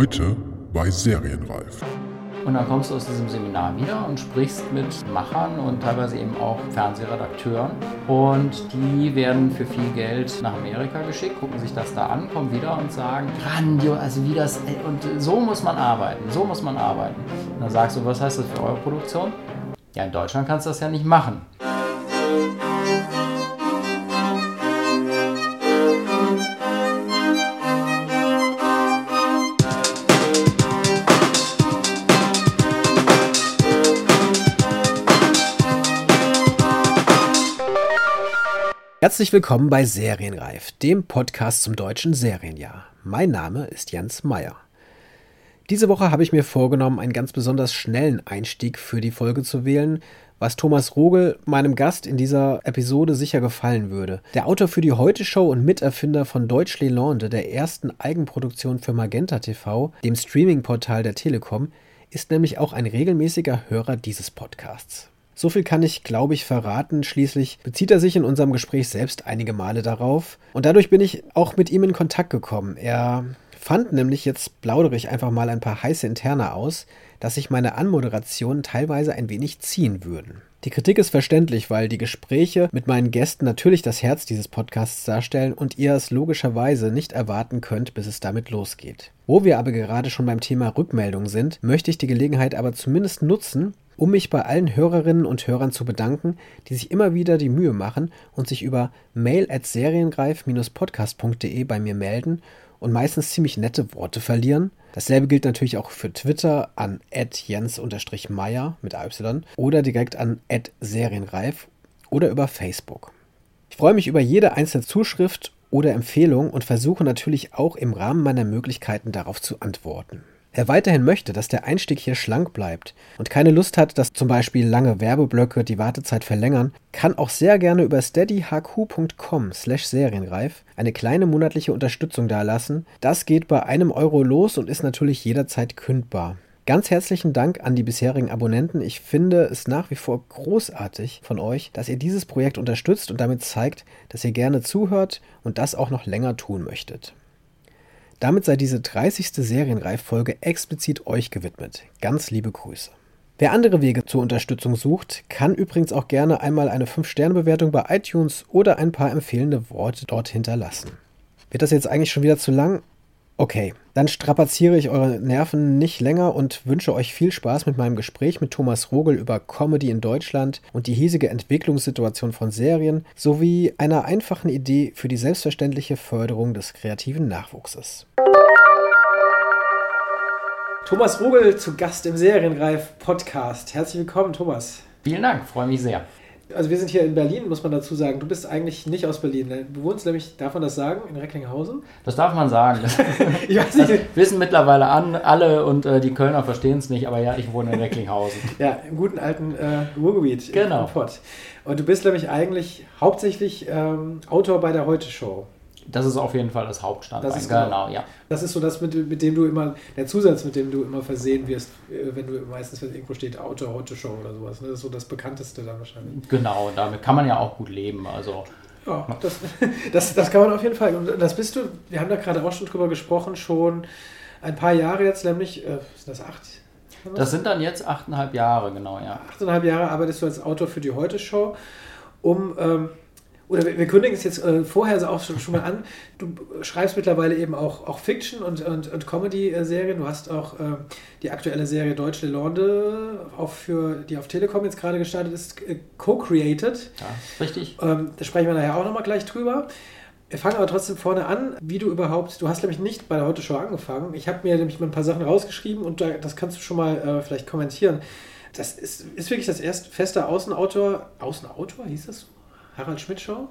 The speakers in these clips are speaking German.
Heute bei Serienreif. Und dann kommst du aus diesem Seminar wieder und sprichst mit Machern und teilweise eben auch Fernsehredakteuren. Und die werden für viel Geld nach Amerika geschickt, gucken sich das da an, kommen wieder und sagen, grandios, also wie das, und so muss man arbeiten, so muss man arbeiten. Und dann sagst du, was heißt das für eure Produktion? Ja, in Deutschland kannst du das ja nicht machen. Herzlich willkommen bei Serienreif, dem Podcast zum deutschen Serienjahr. Mein Name ist Jens Meyer. Diese Woche habe ich mir vorgenommen, einen ganz besonders schnellen Einstieg für die Folge zu wählen, was Thomas Rogel, meinem Gast in dieser Episode, sicher gefallen würde. Der Autor für die Heute-Show und Miterfinder von Deutsch Lelande, der ersten Eigenproduktion für Magenta TV, dem Streaming-Portal der Telekom, ist nämlich auch ein regelmäßiger Hörer dieses Podcasts. So viel kann ich, glaube ich, verraten. Schließlich bezieht er sich in unserem Gespräch selbst einige Male darauf. Und dadurch bin ich auch mit ihm in Kontakt gekommen. Er fand nämlich, jetzt plaudere ich einfach mal ein paar heiße Interne aus, dass sich meine Anmoderationen teilweise ein wenig ziehen würden. Die Kritik ist verständlich, weil die Gespräche mit meinen Gästen natürlich das Herz dieses Podcasts darstellen und ihr es logischerweise nicht erwarten könnt, bis es damit losgeht. Wo wir aber gerade schon beim Thema Rückmeldung sind, möchte ich die Gelegenheit aber zumindest nutzen, um mich bei allen Hörerinnen und Hörern zu bedanken, die sich immer wieder die Mühe machen und sich über mail at seriengreif-podcast.de bei mir melden und meistens ziemlich nette Worte verlieren. Dasselbe gilt natürlich auch für Twitter an jens-meyer mit AY oder direkt an serienreif oder über Facebook. Ich freue mich über jede einzelne Zuschrift oder Empfehlung und versuche natürlich auch im Rahmen meiner Möglichkeiten darauf zu antworten er weiterhin möchte, dass der Einstieg hier schlank bleibt und keine Lust hat, dass zum Beispiel lange Werbeblöcke die Wartezeit verlängern, kann auch sehr gerne über steadyhq.com slash serienreif eine kleine monatliche Unterstützung dalassen. Das geht bei einem Euro los und ist natürlich jederzeit kündbar. Ganz herzlichen Dank an die bisherigen Abonnenten. Ich finde es nach wie vor großartig von euch, dass ihr dieses Projekt unterstützt und damit zeigt, dass ihr gerne zuhört und das auch noch länger tun möchtet. Damit sei diese 30. Serienreiffolge explizit euch gewidmet. Ganz liebe Grüße. Wer andere Wege zur Unterstützung sucht, kann übrigens auch gerne einmal eine 5-Sterne-Bewertung bei iTunes oder ein paar empfehlende Worte dort hinterlassen. Wird das jetzt eigentlich schon wieder zu lang? Okay, dann strapaziere ich eure Nerven nicht länger und wünsche euch viel Spaß mit meinem Gespräch mit Thomas Rogel über Comedy in Deutschland und die hiesige Entwicklungssituation von Serien sowie einer einfachen Idee für die selbstverständliche Förderung des kreativen Nachwuchses. Thomas Rogel zu Gast im Serienreif Podcast. Herzlich willkommen, Thomas. Vielen Dank, freue mich sehr. Also wir sind hier in Berlin, muss man dazu sagen. Du bist eigentlich nicht aus Berlin. Du wohnst nämlich, darf man das sagen, in Recklinghausen? Das darf man sagen. ich weiß nicht. Das wissen mittlerweile an, alle und äh, die Kölner verstehen es nicht, aber ja, ich wohne in Recklinghausen. ja, im guten alten äh, Ruhrgebiet. Genau. Und du bist nämlich eigentlich hauptsächlich ähm, Autor bei der Heute-Show. Das ist auf jeden Fall das Hauptstandbein. Das ist genau, genau, ja. Das ist so das, mit, mit dem du immer, der Zusatz, mit dem du immer versehen wirst, äh, wenn du meistens, wenn irgendwo steht Auto, Heute Show oder sowas. Ne? Das ist so das bekannteste dann wahrscheinlich. Genau, damit kann man ja auch gut leben. Also. Ja, das, das, das kann man auf jeden Fall. Und das bist du, wir haben da gerade auch schon drüber gesprochen, schon ein paar Jahre jetzt, nämlich, äh, sind das acht? Das sind dann jetzt achteinhalb Jahre, genau, ja. Achteinhalb Jahre arbeitest du als Autor für die Heute-Show, um ähm, oder wir, wir kündigen es jetzt äh, vorher auch schon, schon, mal an. Du schreibst mittlerweile eben auch, auch Fiction und, und, und Comedy-Serien. Du hast auch äh, die aktuelle Serie Deutsche Lande, auch für, die auf Telekom jetzt gerade gestartet ist, äh, co-created. Ja, richtig. Ähm, da sprechen wir nachher auch nochmal gleich drüber. Wir fangen aber trotzdem vorne an, wie du überhaupt, du hast nämlich nicht bei der Heute Show angefangen. Ich habe mir nämlich mal ein paar Sachen rausgeschrieben und da, das kannst du schon mal äh, vielleicht kommentieren. Das ist, ist wirklich das erste feste Außenautor, Außenautor hieß das so? Harald Schmidt Show?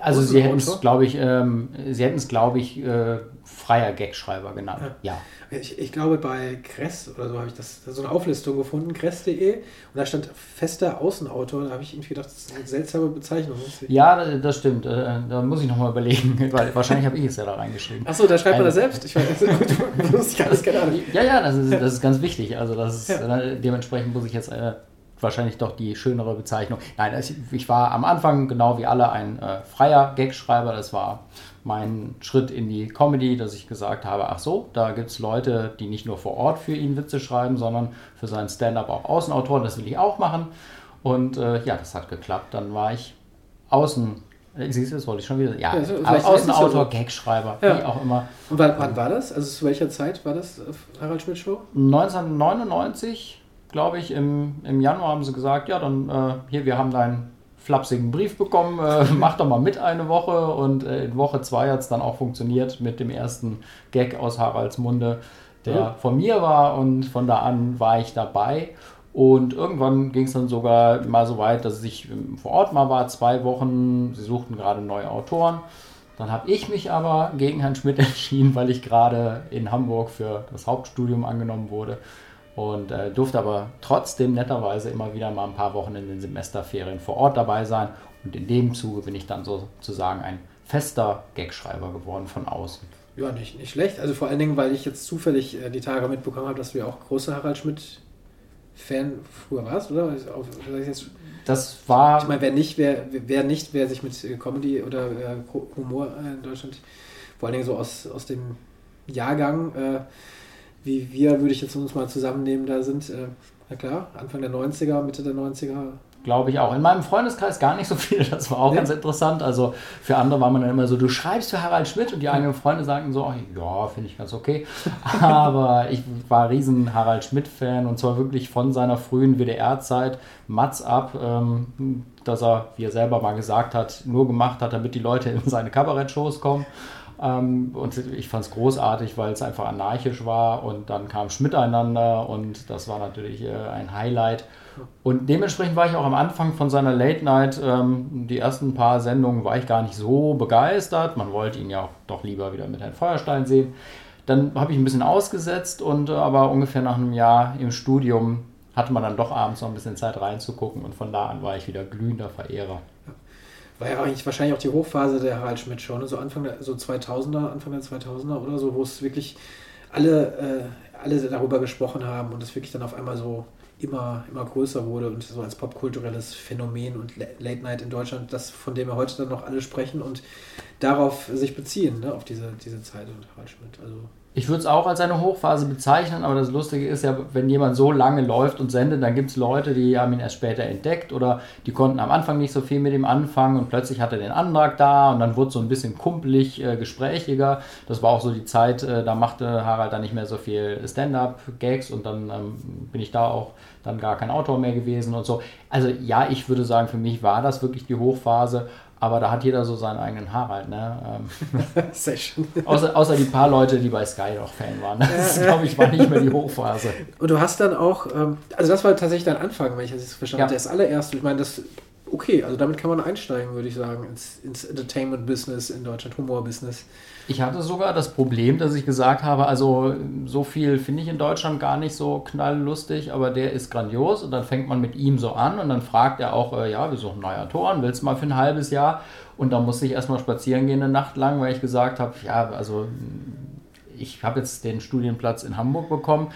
Also sie hätten es, glaube ich, ähm, sie hätten es, glaube ich, äh, freier Gagschreiber genannt. Ja. ja. Ich, ich, glaube, bei Kress oder so habe ich das, so eine Auflistung gefunden, kress.de, und da stand fester Außenautor. Da habe ich irgendwie gedacht, das ist eine seltsame Bezeichnung. Ja, das stimmt. Äh, da muss ich nochmal überlegen, weil wahrscheinlich habe ich es ja da reingeschrieben. Achso, da schreibt man das selbst. Ich weiß, du, du, alles keine Ahnung. Ja, ja, das ist, das ist ganz wichtig. Also das ist, ja. dementsprechend muss ich jetzt. Wahrscheinlich doch die schönere Bezeichnung. Nein, ich war am Anfang genau wie alle ein äh, freier Gagschreiber. Das war mein Schritt in die Comedy, dass ich gesagt habe, ach so, da gibt es Leute, die nicht nur vor Ort für ihn Witze schreiben, sondern für seinen Stand-up auch Außenautoren. Das will ich auch machen. Und äh, ja, das hat geklappt. Dann war ich Außen äh, Siehst du, das wollte ich schon wieder. Ja, ja Außenautor, so. Gagschreiber, ja. wie auch immer. Und wann, wann, war das? Also zu welcher Zeit war das Harald Schmidt Show? 1999, glaube ich, im, im Januar haben sie gesagt, ja, dann äh, hier, wir haben deinen flapsigen Brief bekommen, äh, mach doch mal mit eine Woche. Und äh, in Woche zwei hat es dann auch funktioniert mit dem ersten Gag aus Haralds Munde, der ja. von mir war. Und von da an war ich dabei. Und irgendwann ging es dann sogar mal so weit, dass ich vor Ort mal war, zwei Wochen. Sie suchten gerade neue Autoren. Dann habe ich mich aber gegen Herrn Schmidt entschieden, weil ich gerade in Hamburg für das Hauptstudium angenommen wurde und äh, durfte aber trotzdem netterweise immer wieder mal ein paar Wochen in den Semesterferien vor Ort dabei sein. Und in dem Zuge bin ich dann sozusagen ein fester Gagschreiber geworden von außen. Ja, nicht, nicht schlecht. Also vor allen Dingen, weil ich jetzt zufällig äh, die Tage mitbekommen habe, dass du ja auch großer Harald Schmidt Fan früher warst, oder? das war. Ich meine, wer nicht, wer, wer nicht, wer sich mit äh, Comedy oder äh, Humor in Deutschland, vor allen Dingen so aus, aus dem Jahrgang, äh, wie wir, würde ich jetzt uns mal zusammennehmen, da sind, äh, na klar, Anfang der 90er, Mitte der 90er, Glaube ich auch. In meinem Freundeskreis gar nicht so viele, das war auch ja. ganz interessant. Also für andere war man dann immer so, du schreibst für Harald Schmidt und die eigenen Freunde sagten so, ja, finde ich ganz okay. Aber ich war riesen Harald Schmidt-Fan und zwar wirklich von seiner frühen WDR-Zeit, Mats ab, ähm, dass er, wie er selber mal gesagt hat, nur gemacht hat, damit die Leute in seine Kabarettshows kommen. Ähm, und ich fand es großartig, weil es einfach anarchisch war und dann kam Schmiteinander und das war natürlich äh, ein Highlight. Und dementsprechend war ich auch am Anfang von seiner Late Night, ähm, die ersten paar Sendungen war ich gar nicht so begeistert. Man wollte ihn ja auch doch lieber wieder mit Herrn Feuerstein sehen. Dann habe ich ein bisschen ausgesetzt und äh, aber ungefähr nach einem Jahr im Studium hatte man dann doch abends noch ein bisschen Zeit reinzugucken und von da an war ich wieder glühender Verehrer. War ja eigentlich wahrscheinlich auch die Hochphase der Harald Schmidt Show, ne? so Anfang der so 2000er, Anfang der 2000er oder so, wo es wirklich alle, äh, alle darüber gesprochen haben und es wirklich dann auf einmal so immer, immer größer wurde und so als popkulturelles Phänomen und Late Night in Deutschland, das von dem wir heute dann noch alle sprechen und darauf sich beziehen, ne, auf diese, diese Zeit und Harald Schmidt. Also ich würde es auch als eine Hochphase bezeichnen, aber das Lustige ist ja, wenn jemand so lange läuft und sendet, dann gibt es Leute, die haben ihn erst später entdeckt oder die konnten am Anfang nicht so viel mit ihm anfangen und plötzlich hat er den Antrag da und dann wurde so ein bisschen kumpelig, äh, gesprächiger. Das war auch so die Zeit, äh, da machte Harald dann nicht mehr so viel Stand-up-Gags und dann ähm, bin ich da auch dann gar kein Autor mehr gewesen und so. Also ja, ich würde sagen, für mich war das wirklich die Hochphase, aber da hat jeder so seinen eigenen Harald, ne? Ähm, Sehr schön. Außer, außer die paar Leute, die bei Sky noch Fan waren. Das, glaube ich, war nicht mehr die Hochphase. Und du hast dann auch, ähm, also das war tatsächlich dein Anfang, wenn ich das verstanden habe, ja. das allererste. Ich meine, das, okay, also damit kann man einsteigen, würde ich sagen, ins, ins Entertainment-Business in Deutschland, Humor-Business. Ich hatte sogar das Problem, dass ich gesagt habe, also so viel finde ich in Deutschland gar nicht so knalllustig, aber der ist grandios und dann fängt man mit ihm so an und dann fragt er auch, äh, ja, wir suchen neue Autoren, willst du mal für ein halbes Jahr? Und dann musste ich erstmal spazieren gehen eine Nacht lang, weil ich gesagt habe, ja, also ich habe jetzt den Studienplatz in Hamburg bekommen,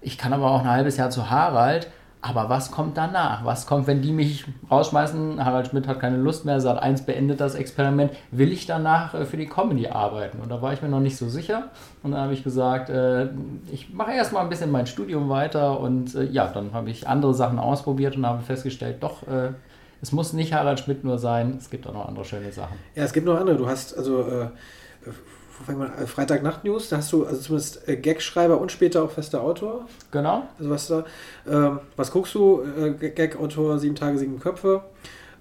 ich kann aber auch ein halbes Jahr zu Harald aber was kommt danach? Was kommt, wenn die mich rausschmeißen? Harald Schmidt hat keine Lust mehr, sagt eins beendet das Experiment. Will ich danach äh, für die Comedy arbeiten? Und da war ich mir noch nicht so sicher. Und dann habe ich gesagt, äh, ich mache erstmal ein bisschen mein Studium weiter. Und äh, ja, dann habe ich andere Sachen ausprobiert und habe festgestellt, doch, es muss nicht Harald Schmidt nur sein, es gibt auch noch andere schöne Sachen. Ja, es gibt noch andere. Du hast also äh, Freitagnacht-News, da hast du also zumindest äh, Gag-Schreiber und später auch fester Autor. Genau. Also was da, ähm, was guckst du? Äh, Gag-Autor, sieben Tage, sieben Köpfe.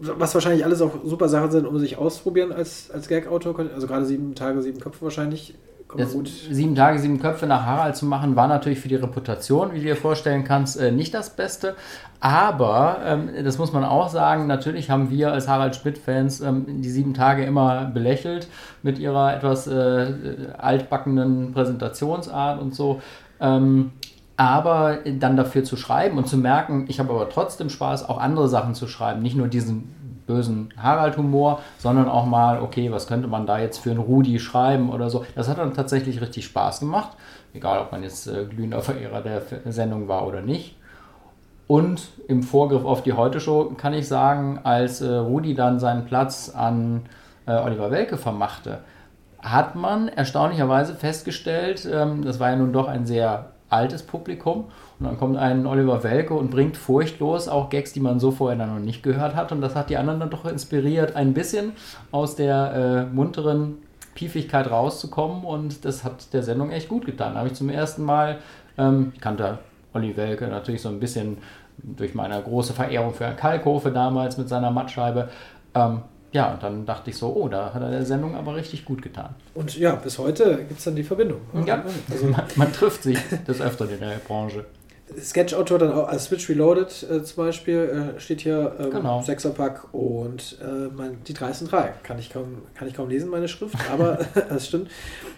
Was wahrscheinlich alles auch super Sachen sind, um sich auszuprobieren als, als Gag-Autor. Also gerade sieben Tage, sieben Köpfe wahrscheinlich das sieben Tage, sieben Köpfe nach Harald zu machen, war natürlich für die Reputation, wie du dir vorstellen kannst, äh, nicht das Beste. Aber, ähm, das muss man auch sagen, natürlich haben wir als Harald Schmidt-Fans ähm, die sieben Tage immer belächelt mit ihrer etwas äh, altbackenen Präsentationsart und so. Ähm, aber dann dafür zu schreiben und zu merken, ich habe aber trotzdem Spaß, auch andere Sachen zu schreiben, nicht nur diesen bösen Harald-Humor, sondern auch mal, okay, was könnte man da jetzt für einen Rudi schreiben oder so. Das hat dann tatsächlich richtig Spaß gemacht, egal ob man jetzt äh, glühender Verehrer der Sendung war oder nicht. Und im Vorgriff auf die Heute-Show kann ich sagen, als äh, Rudi dann seinen Platz an äh, Oliver Welke vermachte, hat man erstaunlicherweise festgestellt, ähm, das war ja nun doch ein sehr altes Publikum, und dann kommt ein Oliver Welke und bringt furchtlos auch Gags, die man so vorher dann noch nicht gehört hat. Und das hat die anderen dann doch inspiriert, ein bisschen aus der äh, munteren Piefigkeit rauszukommen. Und das hat der Sendung echt gut getan. Da habe ich zum ersten Mal, ähm, ich kannte Olli Welke natürlich so ein bisschen durch meine große Verehrung für Herrn Kalkofe damals mit seiner Mattscheibe. Ähm, ja, und dann dachte ich so, oh, da hat er der Sendung aber richtig gut getan. Und ja, bis heute gibt es dann die Verbindung. Ja, also man, man trifft sich des Öfteren in der Branche. Sketch-Autor dann auch, als Switch Reloaded äh, zum Beispiel, äh, steht hier ähm, Genau. Sechserpack und äh, mein, die 3 sind 3. Kann ich, kaum, kann ich kaum lesen, meine Schrift, aber das stimmt.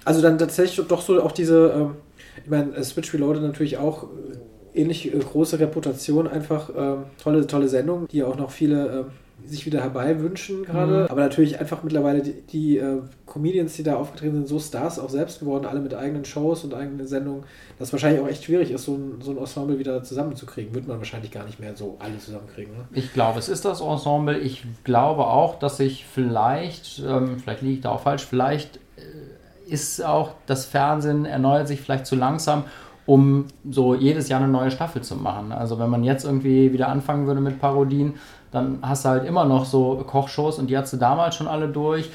Also dann tatsächlich doch so auch diese, ähm, ich meine, äh, Switch Reloaded natürlich auch äh, ähnlich äh, große Reputation, einfach ähm, tolle, tolle Sendung, die auch noch viele ähm, sich wieder herbei wünschen gerade. Aber natürlich einfach mittlerweile die, die äh, Comedians, die da aufgetreten sind, so Stars auch selbst geworden, alle mit eigenen Shows und eigenen Sendungen, dass es wahrscheinlich auch echt schwierig ist, so ein, so ein Ensemble wieder zusammenzukriegen. Wird man wahrscheinlich gar nicht mehr so alle zusammenkriegen. Ne? Ich glaube, es ist das Ensemble. Ich glaube auch, dass ich vielleicht, ähm, vielleicht liege ich da auch falsch, vielleicht äh, ist auch das Fernsehen erneuert sich vielleicht zu langsam, um so jedes Jahr eine neue Staffel zu machen. Also wenn man jetzt irgendwie wieder anfangen würde mit Parodien, dann hast du halt immer noch so Kochshows und die hast du damals schon alle durch.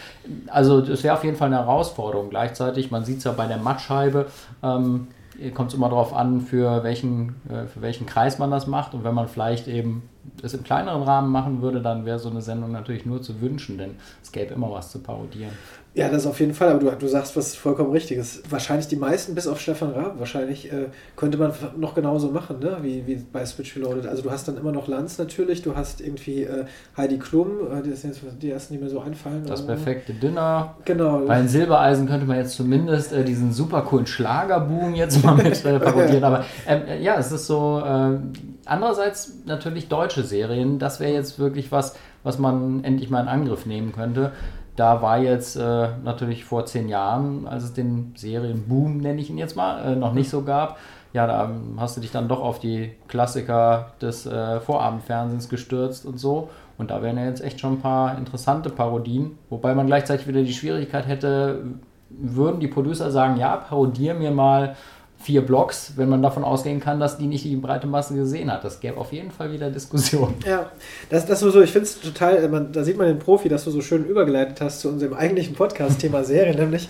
Also das wäre auf jeden Fall eine Herausforderung. Gleichzeitig, man sieht es ja bei der Mattscheibe, ähm, kommt es immer darauf an, für welchen, äh, für welchen Kreis man das macht. Und wenn man vielleicht eben es im kleineren Rahmen machen würde, dann wäre so eine Sendung natürlich nur zu wünschen, denn es gäbe immer was zu parodieren. Ja, das auf jeden Fall, aber du, du sagst was vollkommen Richtiges. Wahrscheinlich die meisten, bis auf Stefan Raab, wahrscheinlich äh, könnte man noch genauso machen, ne? wie, wie bei Switch Reloaded. Also du hast dann immer noch Lanz natürlich, du hast irgendwie äh, Heidi Klum, äh, die, ist jetzt, die ersten, die mir so einfallen. Das oder? perfekte Dinner. Genau. Bei den Silbereisen könnte man jetzt zumindest äh, diesen super coolen Schlagerboom jetzt mal mit äh, parodieren. Aber ähm, äh, ja, es ist so. Äh, andererseits natürlich deutsche Serien. Das wäre jetzt wirklich was, was man endlich mal in Angriff nehmen könnte. Da war jetzt äh, natürlich vor zehn Jahren, als es den Serienboom, nenne ich ihn jetzt mal, äh, noch nicht so gab. Ja, da hast du dich dann doch auf die Klassiker des äh, Vorabendfernsehens gestürzt und so. Und da wären ja jetzt echt schon ein paar interessante Parodien. Wobei man gleichzeitig wieder die Schwierigkeit hätte, würden die Producer sagen, ja, parodier mir mal vier Blogs, wenn man davon ausgehen kann, dass die nicht die breite Masse gesehen hat. Das gäbe auf jeden Fall wieder Diskussionen. Ja, das, das so, ich finde es total, äh, man, da sieht man den Profi, dass du so schön übergeleitet hast zu unserem eigentlichen Podcast-Thema Serien, nämlich,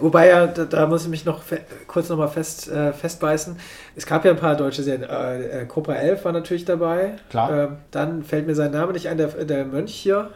wobei ja, da, da muss ich mich noch kurz nochmal fest, äh, festbeißen. Es gab ja ein paar deutsche Serien. Äh, äh, Cobra 11 war natürlich dabei. Klar. Ähm, dann fällt mir sein Name nicht ein, der, der Mönch hier.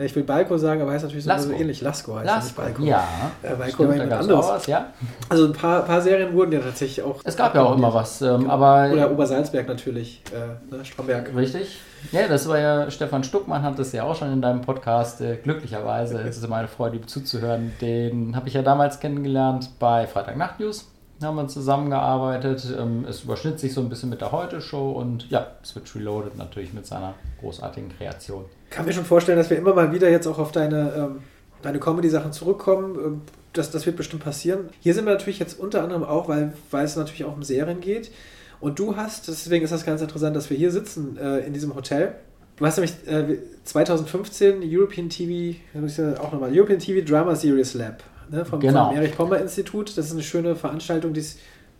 Ich will Balko sagen, aber heißt natürlich so so ähnlich. Lasko heißt Lasko, nicht Balko. ja. Äh, Balko Stimmt, war jemand anderes. was, ja. Also ein paar, paar Serien wurden ja tatsächlich auch. Es gab ja auch immer was, ähm, aber Oder Obersalzberg natürlich, äh, ne, Stromberg. Richtig. Ja, das war ja, Stefan Stuckmann hat das ja auch schon in deinem Podcast, äh, glücklicherweise, es ist immer eine Freude, ihm zuzuhören. Den habe ich ja damals kennengelernt bei Freitag Nacht News. Haben wir zusammengearbeitet. Ähm, es überschnitt sich so ein bisschen mit der Heute-Show und ja, Switch Reloaded natürlich mit seiner großartigen Kreation. kann mir schon vorstellen, dass wir immer mal wieder jetzt auch auf deine, ähm, deine Comedy-Sachen zurückkommen. Ähm, Das, das wird bestimmt passieren. Hier sind wir natürlich jetzt unter anderem auch, weil, weil es natürlich auch um Serien geht. Und du hast, deswegen ist das ganz interessant, dass wir hier sitzen äh, in diesem Hotel. Du hast nämlich äh, 2015 European TV, auch nochmal, European TV Drama Series Lab ne, vom, Genau. vom Erich Pommer Institut. Das ist eine schöne Veranstaltung, die es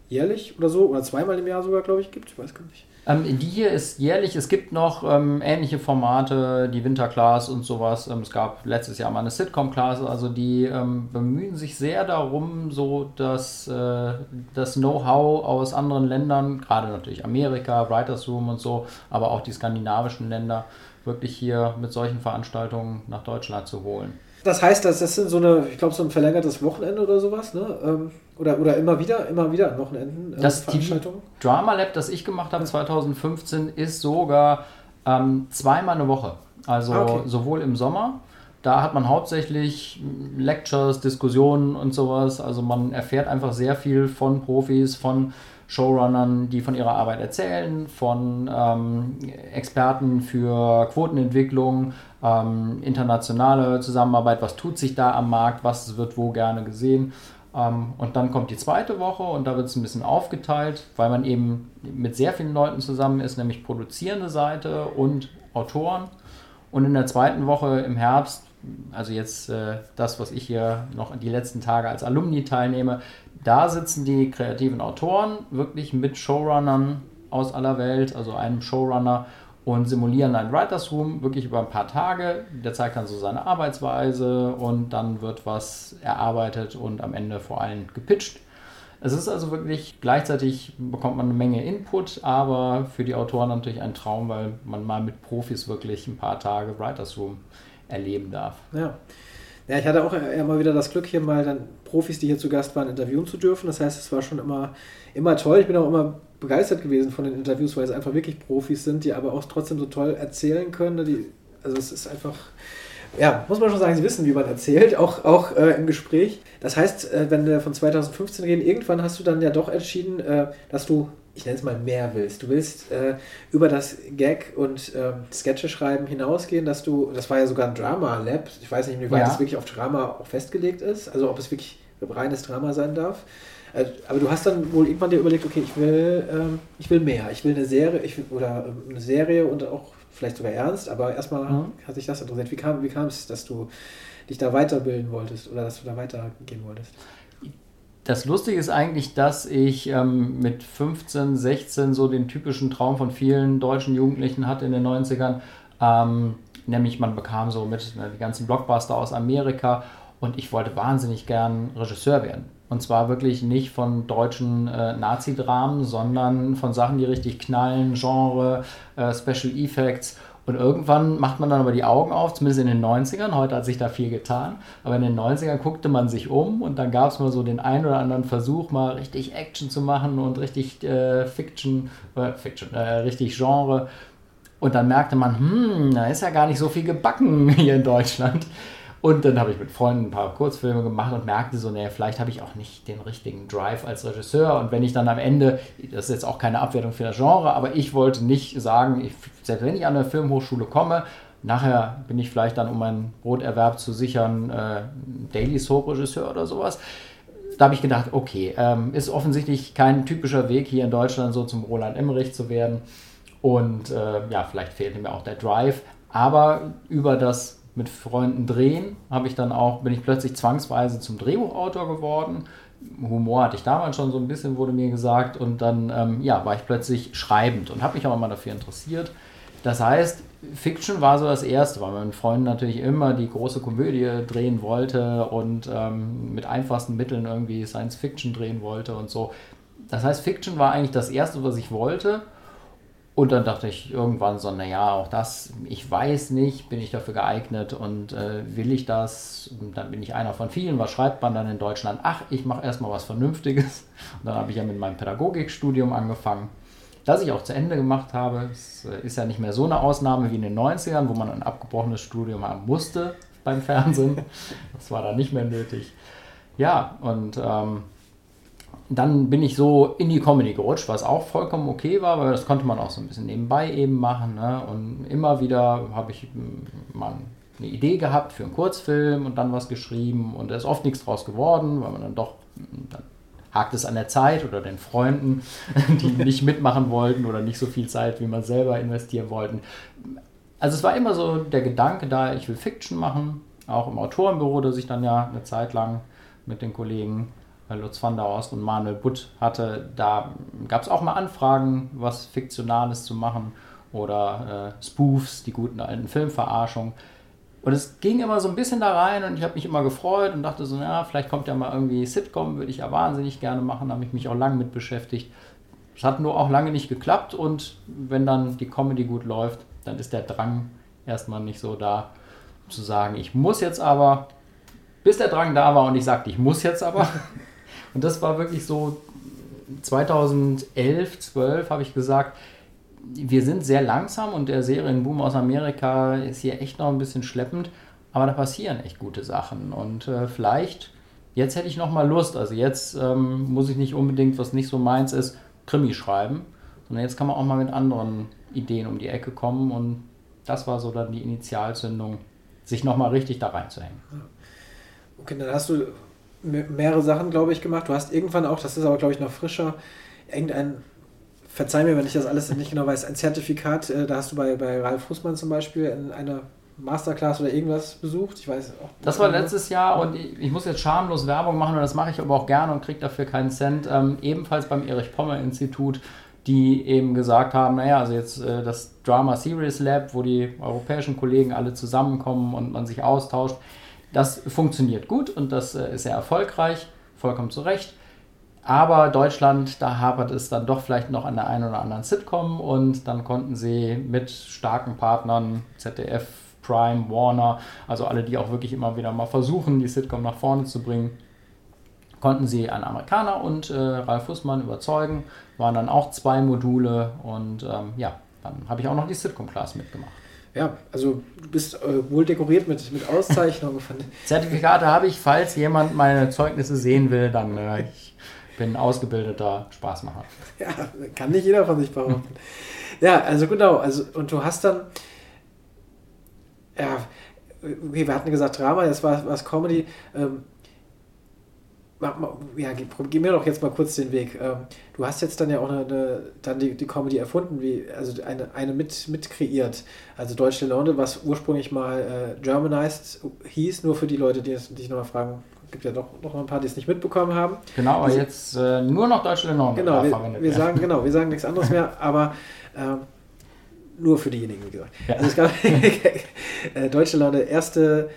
jährlich oder so, oder zweimal im Jahr sogar, glaube ich, gibt. Ich weiß gar nicht. Ähm, die hier ist jährlich. Es gibt noch ähm, ähnliche Formate, die Winterclass und sowas. Ähm, es gab letztes Jahr mal eine Sitcom-Class. Also die ähm, bemühen sich sehr darum, so dass äh, das Know-how aus anderen Ländern, gerade natürlich Amerika, Writers Room und so, aber auch die skandinavischen Länder, wirklich hier mit solchen Veranstaltungen nach Deutschland zu holen. Das heißt, das, das sind so eine, ich glaube, so ein verlängertes Wochenende oder sowas, ne? Ähm, oder, oder immer wieder, immer wieder an Wochenenden äh, Das Veranstaltungen. Drama Lab, das ich gemacht habe 2015, ist sogar ähm, zweimal eine Woche. Also Ah, okay. sowohl im Sommer, da hat man hauptsächlich Lectures, Diskussionen und sowas. Also man erfährt einfach sehr viel von Profis, von Showrunnern, die von ihrer Arbeit erzählen, von ähm, Experten für Quotenentwicklung, ähm, internationale Zusammenarbeit, was tut sich da am Markt, was wird wo gerne gesehen. Ähm, und dann kommt die zweite Woche und da wird es ein bisschen aufgeteilt, weil man eben mit sehr vielen Leuten zusammen ist, nämlich produzierende Seite und Autoren. Und in der zweiten Woche im Herbst, also jetzt äh, das, was ich hier noch die letzten Tage als Alumni teilnehme, da sitzen die kreativen Autoren wirklich mit Showrunnern aus aller Welt, also einem Showrunner und simulieren ein Writers Room wirklich über ein paar Tage. Der zeigt dann so seine Arbeitsweise und dann wird was erarbeitet und am Ende vor allem gepitcht. Es ist also wirklich, gleichzeitig bekommt man eine Menge Input, aber für die Autoren natürlich ein Traum, weil man mal mit Profis wirklich ein paar Tage Writers Room erleben darf. Ja. Ja, ich hatte auch immer wieder das Glück, hier mal dann Profis, die hier zu Gast waren, interviewen zu dürfen. Das heißt, es war schon immer, immer toll. Ich bin auch immer begeistert gewesen von den Interviews, weil es einfach wirklich Profis sind, die aber auch trotzdem so toll erzählen können. Ne? Die, also es ist einfach, ja, muss man schon sagen, sie wissen, wie man erzählt, auch, auch äh, im Gespräch. Das heißt, äh, wenn wir von 2015 reden, irgendwann hast du dann ja doch entschieden, äh, dass du, ich nenne es mal, mehr willst. Du willst äh, über das Gag und ähm, Sketche schreiben hinausgehen, dass du, das war ja sogar ein Drama-Lab, ich weiß nicht, wie weit ja. es wirklich auf Drama auch festgelegt ist, also ob es wirklich reines Drama sein darf. Äh, aber du hast dann wohl irgendwann dir überlegt, okay, ich will, ähm, ich will mehr. Ich will eine Serie, ich will, oder ähm, eine Serie und auch vielleicht sogar ernst, aber erstmal mhm. hat sich das interessiert. Wie kam, wie kam es, dass du dich da weiterbilden wolltest oder dass du da weitergehen wolltest? Das Lustige ist eigentlich, dass ich ähm, mit 15, 16 so den typischen Traum von vielen deutschen Jugendlichen hatte in den 90ern. Ähm, nämlich man bekam so mit ne, die ganzen Blockbuster aus Amerika und ich wollte wahnsinnig gern Regisseur werden. Und zwar wirklich nicht von deutschen äh, Nazi-Dramen, sondern von Sachen, die richtig knallen, Genre, äh, Special Effects. Und irgendwann macht man dann aber die Augen auf, zumindest in den 90ern. Heute hat sich da viel getan. Aber in den 90ern guckte man sich um und dann gab es mal so den einen oder anderen Versuch, mal richtig Action zu machen und richtig äh, Fiction, äh, Fiction, äh, richtig Genre. Und dann merkte man, hm, da ist ja gar nicht so viel gebacken hier in Deutschland. Und dann habe ich mit Freunden ein paar Kurzfilme gemacht und merkte so, naja, vielleicht habe ich auch nicht den richtigen Drive als Regisseur. Und wenn ich dann am Ende, das ist jetzt auch keine Abwertung für das Genre, aber ich wollte nicht sagen, ich, selbst wenn ich an der Filmhochschule komme, nachher bin ich vielleicht dann, um meinen Broterwerb zu sichern, äh, Daily Soap-Regisseur oder sowas. Da habe ich gedacht, okay, ähm, ist offensichtlich kein typischer Weg hier in Deutschland so zum Roland Emmerich zu werden. Und äh, ja, vielleicht fehlte mir auch der Drive. Aber über das mit Freunden drehen, habe ich dann auch, bin ich plötzlich zwangsweise zum Drehbuchautor geworden. Humor hatte ich damals schon so ein bisschen, wurde mir gesagt. Und dann ähm, ja, war ich plötzlich schreibend und habe mich auch immer dafür interessiert. Das heißt, Fiction war so das Erste, weil man mit Freunden natürlich immer die große Komödie drehen wollte und ähm, mit einfachsten Mitteln irgendwie Science Fiction drehen wollte und so. Das heißt, Fiction war eigentlich das Erste, was ich wollte. Und dann dachte ich irgendwann so, naja, auch das, ich weiß nicht, bin ich dafür geeignet und äh, will ich das? Und dann bin ich einer von vielen. Was schreibt man dann in Deutschland? Ach, ich mache erstmal was Vernünftiges. Und dann habe ich ja mit meinem Pädagogikstudium angefangen, das ich auch zu Ende gemacht habe. Es äh, ist ja nicht mehr so eine Ausnahme wie in den 90ern, wo man ein abgebrochenes Studium haben musste beim Fernsehen. Das war dann nicht mehr nötig. Ja, und ähm, dann bin ich so in die Comedy gerutscht, was auch vollkommen okay war, weil das konnte man auch so ein bisschen nebenbei eben machen. Ne? Und immer wieder habe ich hm, mal eine Idee gehabt für einen Kurzfilm und dann was geschrieben und da ist oft nichts draus geworden, weil man dann doch, hm, dann hakt es an der Zeit oder den Freunden, die nicht mitmachen wollten oder nicht so viel Zeit, wie man selber investieren wollten. Also es war immer so der Gedanke da, ich will Fiction machen, auch im Autorenbüro, das ich dann ja eine Zeit lang mit den Kollegen Lutz van der Horst und Manuel Butt hatte, da gab es auch mal Anfragen, was Fiktionales zu machen oder äh, Spoofs, die guten alten Filmverarschungen. Und es ging immer so ein bisschen da rein und ich habe mich immer gefreut und dachte so, ja, vielleicht kommt ja mal irgendwie Sitcom, würde ich ja wahnsinnig gerne machen, da habe ich mich auch lange mit beschäftigt. Es hat nur auch lange nicht geklappt und wenn dann die Comedy gut läuft, dann ist der Drang erstmal nicht so da, zu sagen, ich muss jetzt aber, bis der Drang da war und ich sagte, ich muss jetzt aber, Und das war wirklich so 2011, 12 habe ich gesagt, wir sind sehr langsam und der Serienboom aus Amerika ist hier echt noch ein bisschen schleppend, aber da passieren echt gute Sachen. Und äh, vielleicht jetzt hätte ich noch mal Lust, also jetzt ähm, muss ich nicht unbedingt, was nicht so meins ist, Krimi schreiben, sondern jetzt kann man auch mal mit anderen Ideen um die Ecke kommen. Und das war so dann die Initialzündung, sich noch mal richtig da reinzuhängen. Okay, dann hast du mehrere Sachen, glaube ich, gemacht. Du hast irgendwann auch, das ist aber, glaube ich, noch frischer, irgendein, verzeih mir, wenn ich das alles nicht genau weiß, ein Zertifikat, äh, da hast du bei, bei Ralf Fußmann zum Beispiel in einer Masterclass oder irgendwas besucht. Ich weiß auch. Das war letztes Jahr und ich, ich muss jetzt schamlos Werbung machen und das mache ich aber auch gerne und kriege dafür keinen Cent. Ähm, ebenfalls beim Erich Pommer Institut, die eben gesagt haben, naja, also jetzt äh, das Drama Series Lab, wo die europäischen Kollegen alle zusammenkommen und man sich austauscht, das funktioniert gut und das äh, ist sehr erfolgreich, vollkommen zu Recht. Aber Deutschland, da hapert es dann doch vielleicht noch an der einen oder anderen Sitcom und dann konnten sie mit starken Partnern, ZDF, Prime, Warner, also alle, die auch wirklich immer wieder mal versuchen, die Sitcom nach vorne zu bringen, konnten sie einen Amerikaner und äh, Ralf Fußmann überzeugen. Waren dann auch zwei Module und ähm, ja, dann habe ich auch noch die Sitcom-Class mitgemacht. Ja, also du bist äh, wohl dekoriert mit, mit Auszeichnungen. Zertifikate habe ich, falls jemand meine Zeugnisse sehen will, dann äh, ich bin ausgebildeter Spaßmacher. Ja, kann nicht jeder von sich behaupten. ja, also genau, also und du hast dann ja, okay, wir hatten gesagt Drama, jetzt war es Comedy. Ähm, ja, gib, gib, mir doch jetzt mal kurz den Weg. Ähm, du hast jetzt dann ja auch eine, eine, dann die, die Comedy erfunden, wie, also eine, eine mit, mit kreiert. Also Deutsche Laune, was ursprünglich mal äh, Germanized hieß, nur für die Leute, die, die sich nochmal fragen, gibt ja doch noch ein paar, die es nicht mitbekommen haben. Genau, aber jetzt äh, nur noch Deutsche Laune. Genau, wir, wir sagen, genau, wir sagen nichts anderes mehr, aber ähm, nur für diejenigen, wie gesagt. Ja. Also es gab äh, Deutsche Laune, erste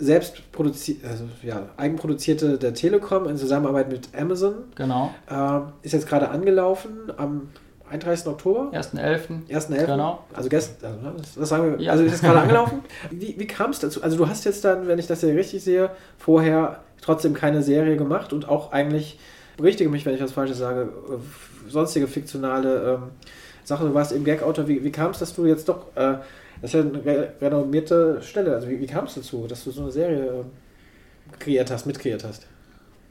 selbst produzierte, also ja, eigenproduzierte der Telekom in Zusammenarbeit mit Amazon. Genau. Ähm, ist jetzt gerade angelaufen am 31. Oktober. 1.11. 1.11. Genau. Also gestern, also, ne, das sagen wir, ja. also ist jetzt gerade angelaufen. Wie, wie kam es dazu? Also du hast jetzt dann, wenn ich das hier richtig sehe, vorher trotzdem keine Serie gemacht und auch eigentlich, berichtige mich, wenn ich was Falsches sage, äh, sonstige fiktionale ähm, Sache, du warst eben Gag-Autor, wie, wie kam es, dass du jetzt doch, äh, das ist ja eine re renommierte Stelle, also wie, wie kam es dazu, dass du so eine Serie äh, kreiert hast, mitkreiert hast?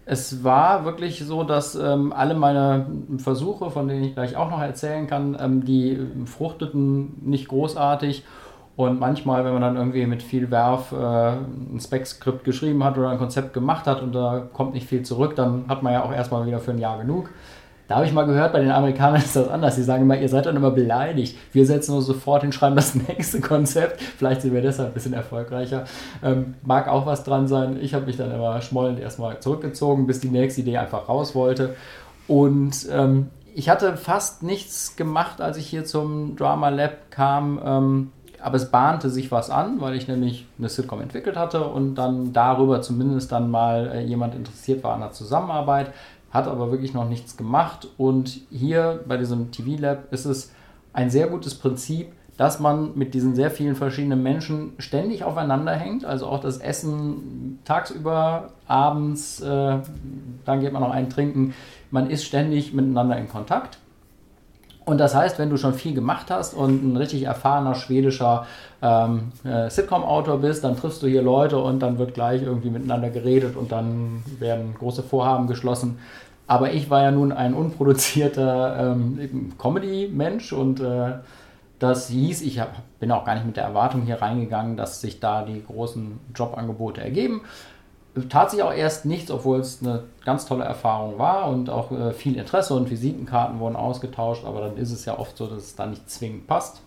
Es war wirklich so, dass ähm, alle meine Versuche, von denen ich gleich auch noch erzählen kann, ähm, die fruchteten nicht großartig. Und manchmal, wenn man dann irgendwie mit viel Werf äh, ein Spec-Skript geschrieben hat oder ein Konzept gemacht hat und da kommt nicht viel zurück, dann hat man ja auch erstmal wieder für ein Jahr genug. Da habe ich mal gehört, bei den Amerikanern ist das anders. Die sagen immer, ihr seid dann immer beleidigt. Wir setzen uns sofort hin, schreiben das nächste Konzept. Vielleicht sind wir deshalb ein bisschen erfolgreicher. Ähm, mag auch was dran sein. Ich habe mich dann immer schmollend erstmal zurückgezogen, bis die nächste Idee einfach raus wollte. Und ähm, ich hatte fast nichts gemacht, als ich hier zum Drama Lab kam. Ähm, aber es bahnte sich was an, weil ich nämlich eine Sitcom entwickelt hatte und dann darüber zumindest dann mal äh, jemand interessiert war an der Zusammenarbeit hat aber wirklich noch nichts gemacht. Und hier bei diesem TV Lab ist es ein sehr gutes Prinzip, dass man mit diesen sehr vielen verschiedenen Menschen ständig aufeinander hängt. Also auch das Essen tagsüber, abends, äh, dann geht man noch einen trinken. Man ist ständig miteinander in Kontakt. Und das heißt, wenn du schon viel gemacht hast und ein richtig erfahrener schwedischer ähm, äh, Sitcom-Autor bist, dann triffst du hier Leute und dann wird gleich irgendwie miteinander geredet und dann werden große Vorhaben geschlossen. Aber ich war ja nun ein unproduzierter ähm, Comedy-Mensch und äh, das hieß, ich hab, bin auch gar nicht mit der Erwartung hier reingegangen, dass sich da die großen Jobangebote ergeben tat sich auch erst nichts, obwohl es eine ganz tolle Erfahrung war und auch äh, viel Interesse und Visitenkarten wurden ausgetauscht, aber dann ist es ja oft so, dass es da nicht zwingend passt.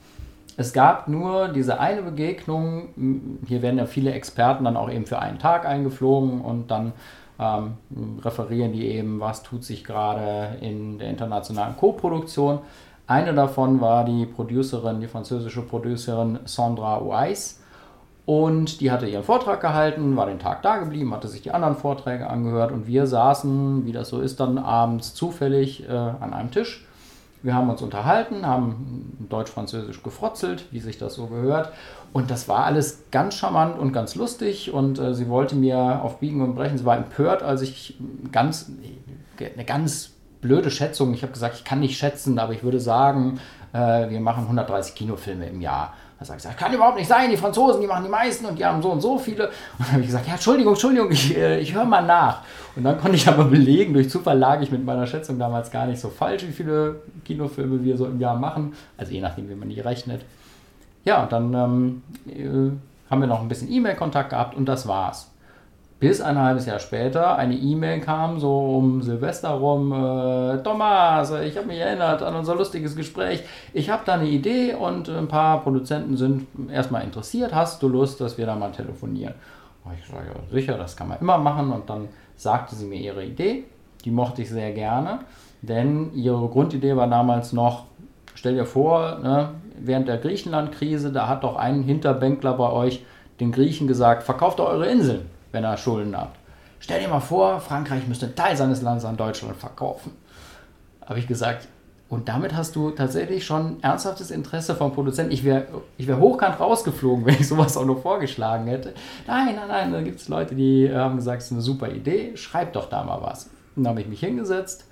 Es gab nur diese eine Begegnung, hier werden ja viele Experten dann auch eben für einen Tag eingeflogen und dann ähm, referieren die eben, was tut sich gerade in der internationalen Co-Produktion. Eine davon war die Producerin, die französische Producerin Sandra Weiss und die hatte ihren Vortrag gehalten, war den Tag da geblieben, hatte sich die anderen Vorträge angehört und wir saßen, wie das so ist, dann abends zufällig äh, an einem Tisch. Wir haben uns unterhalten, haben Deutsch-Französisch gefrotzelt, wie sich das so gehört. Und das war alles ganz charmant und ganz lustig. Und äh, sie wollte mir auf Biegen und Brechen, sie war empört, als ich ganz, eine ganz blöde Schätzung, ich habe gesagt, ich kann nicht schätzen, aber ich würde sagen, äh, wir machen 130 Kinofilme im Jahr. Da sage ich, das kann überhaupt nicht sein, die Franzosen, die machen die meisten und die haben so und so viele. Und dann habe ich gesagt, ja, Entschuldigung, Entschuldigung, ich, äh, ich höre mal nach. Und dann konnte ich aber belegen, durch Zufall lag ich mit meiner Schätzung damals gar nicht so falsch, wie viele Kinofilme wir so im Jahr machen. Also je nachdem, wie man die rechnet. Ja, und dann ähm, äh, haben wir noch ein bisschen E-Mail-Kontakt gehabt und das war's. Bis ein halbes Jahr später eine E-Mail kam, so um Silvester rum, äh, Thomas, ich habe mich erinnert an unser lustiges Gespräch. Ich habe da eine Idee und ein paar Produzenten sind erstmal interessiert. Hast du Lust, dass wir da mal telefonieren? Ich sage, ja, sicher, das kann man immer machen. Und dann sagte sie mir ihre Idee. Die mochte ich sehr gerne, denn ihre Grundidee war damals noch, stell dir vor, ne, während der Griechenland-Krise, da hat doch ein Hinterbänkler bei euch den Griechen gesagt, verkauft doch eure Inseln wenn er Schulden hat. Stell dir mal vor, Frankreich müsste einen Teil seines Landes an Deutschland verkaufen. Habe ich gesagt, und damit hast du tatsächlich schon ernsthaftes Interesse vom Produzenten. Ich wäre ich wär hochkant rausgeflogen, wenn ich sowas auch nur vorgeschlagen hätte. Nein, nein, nein, da gibt es Leute, die haben gesagt, es ist eine super Idee, schreib doch da mal was. Dann habe ich mich hingesetzt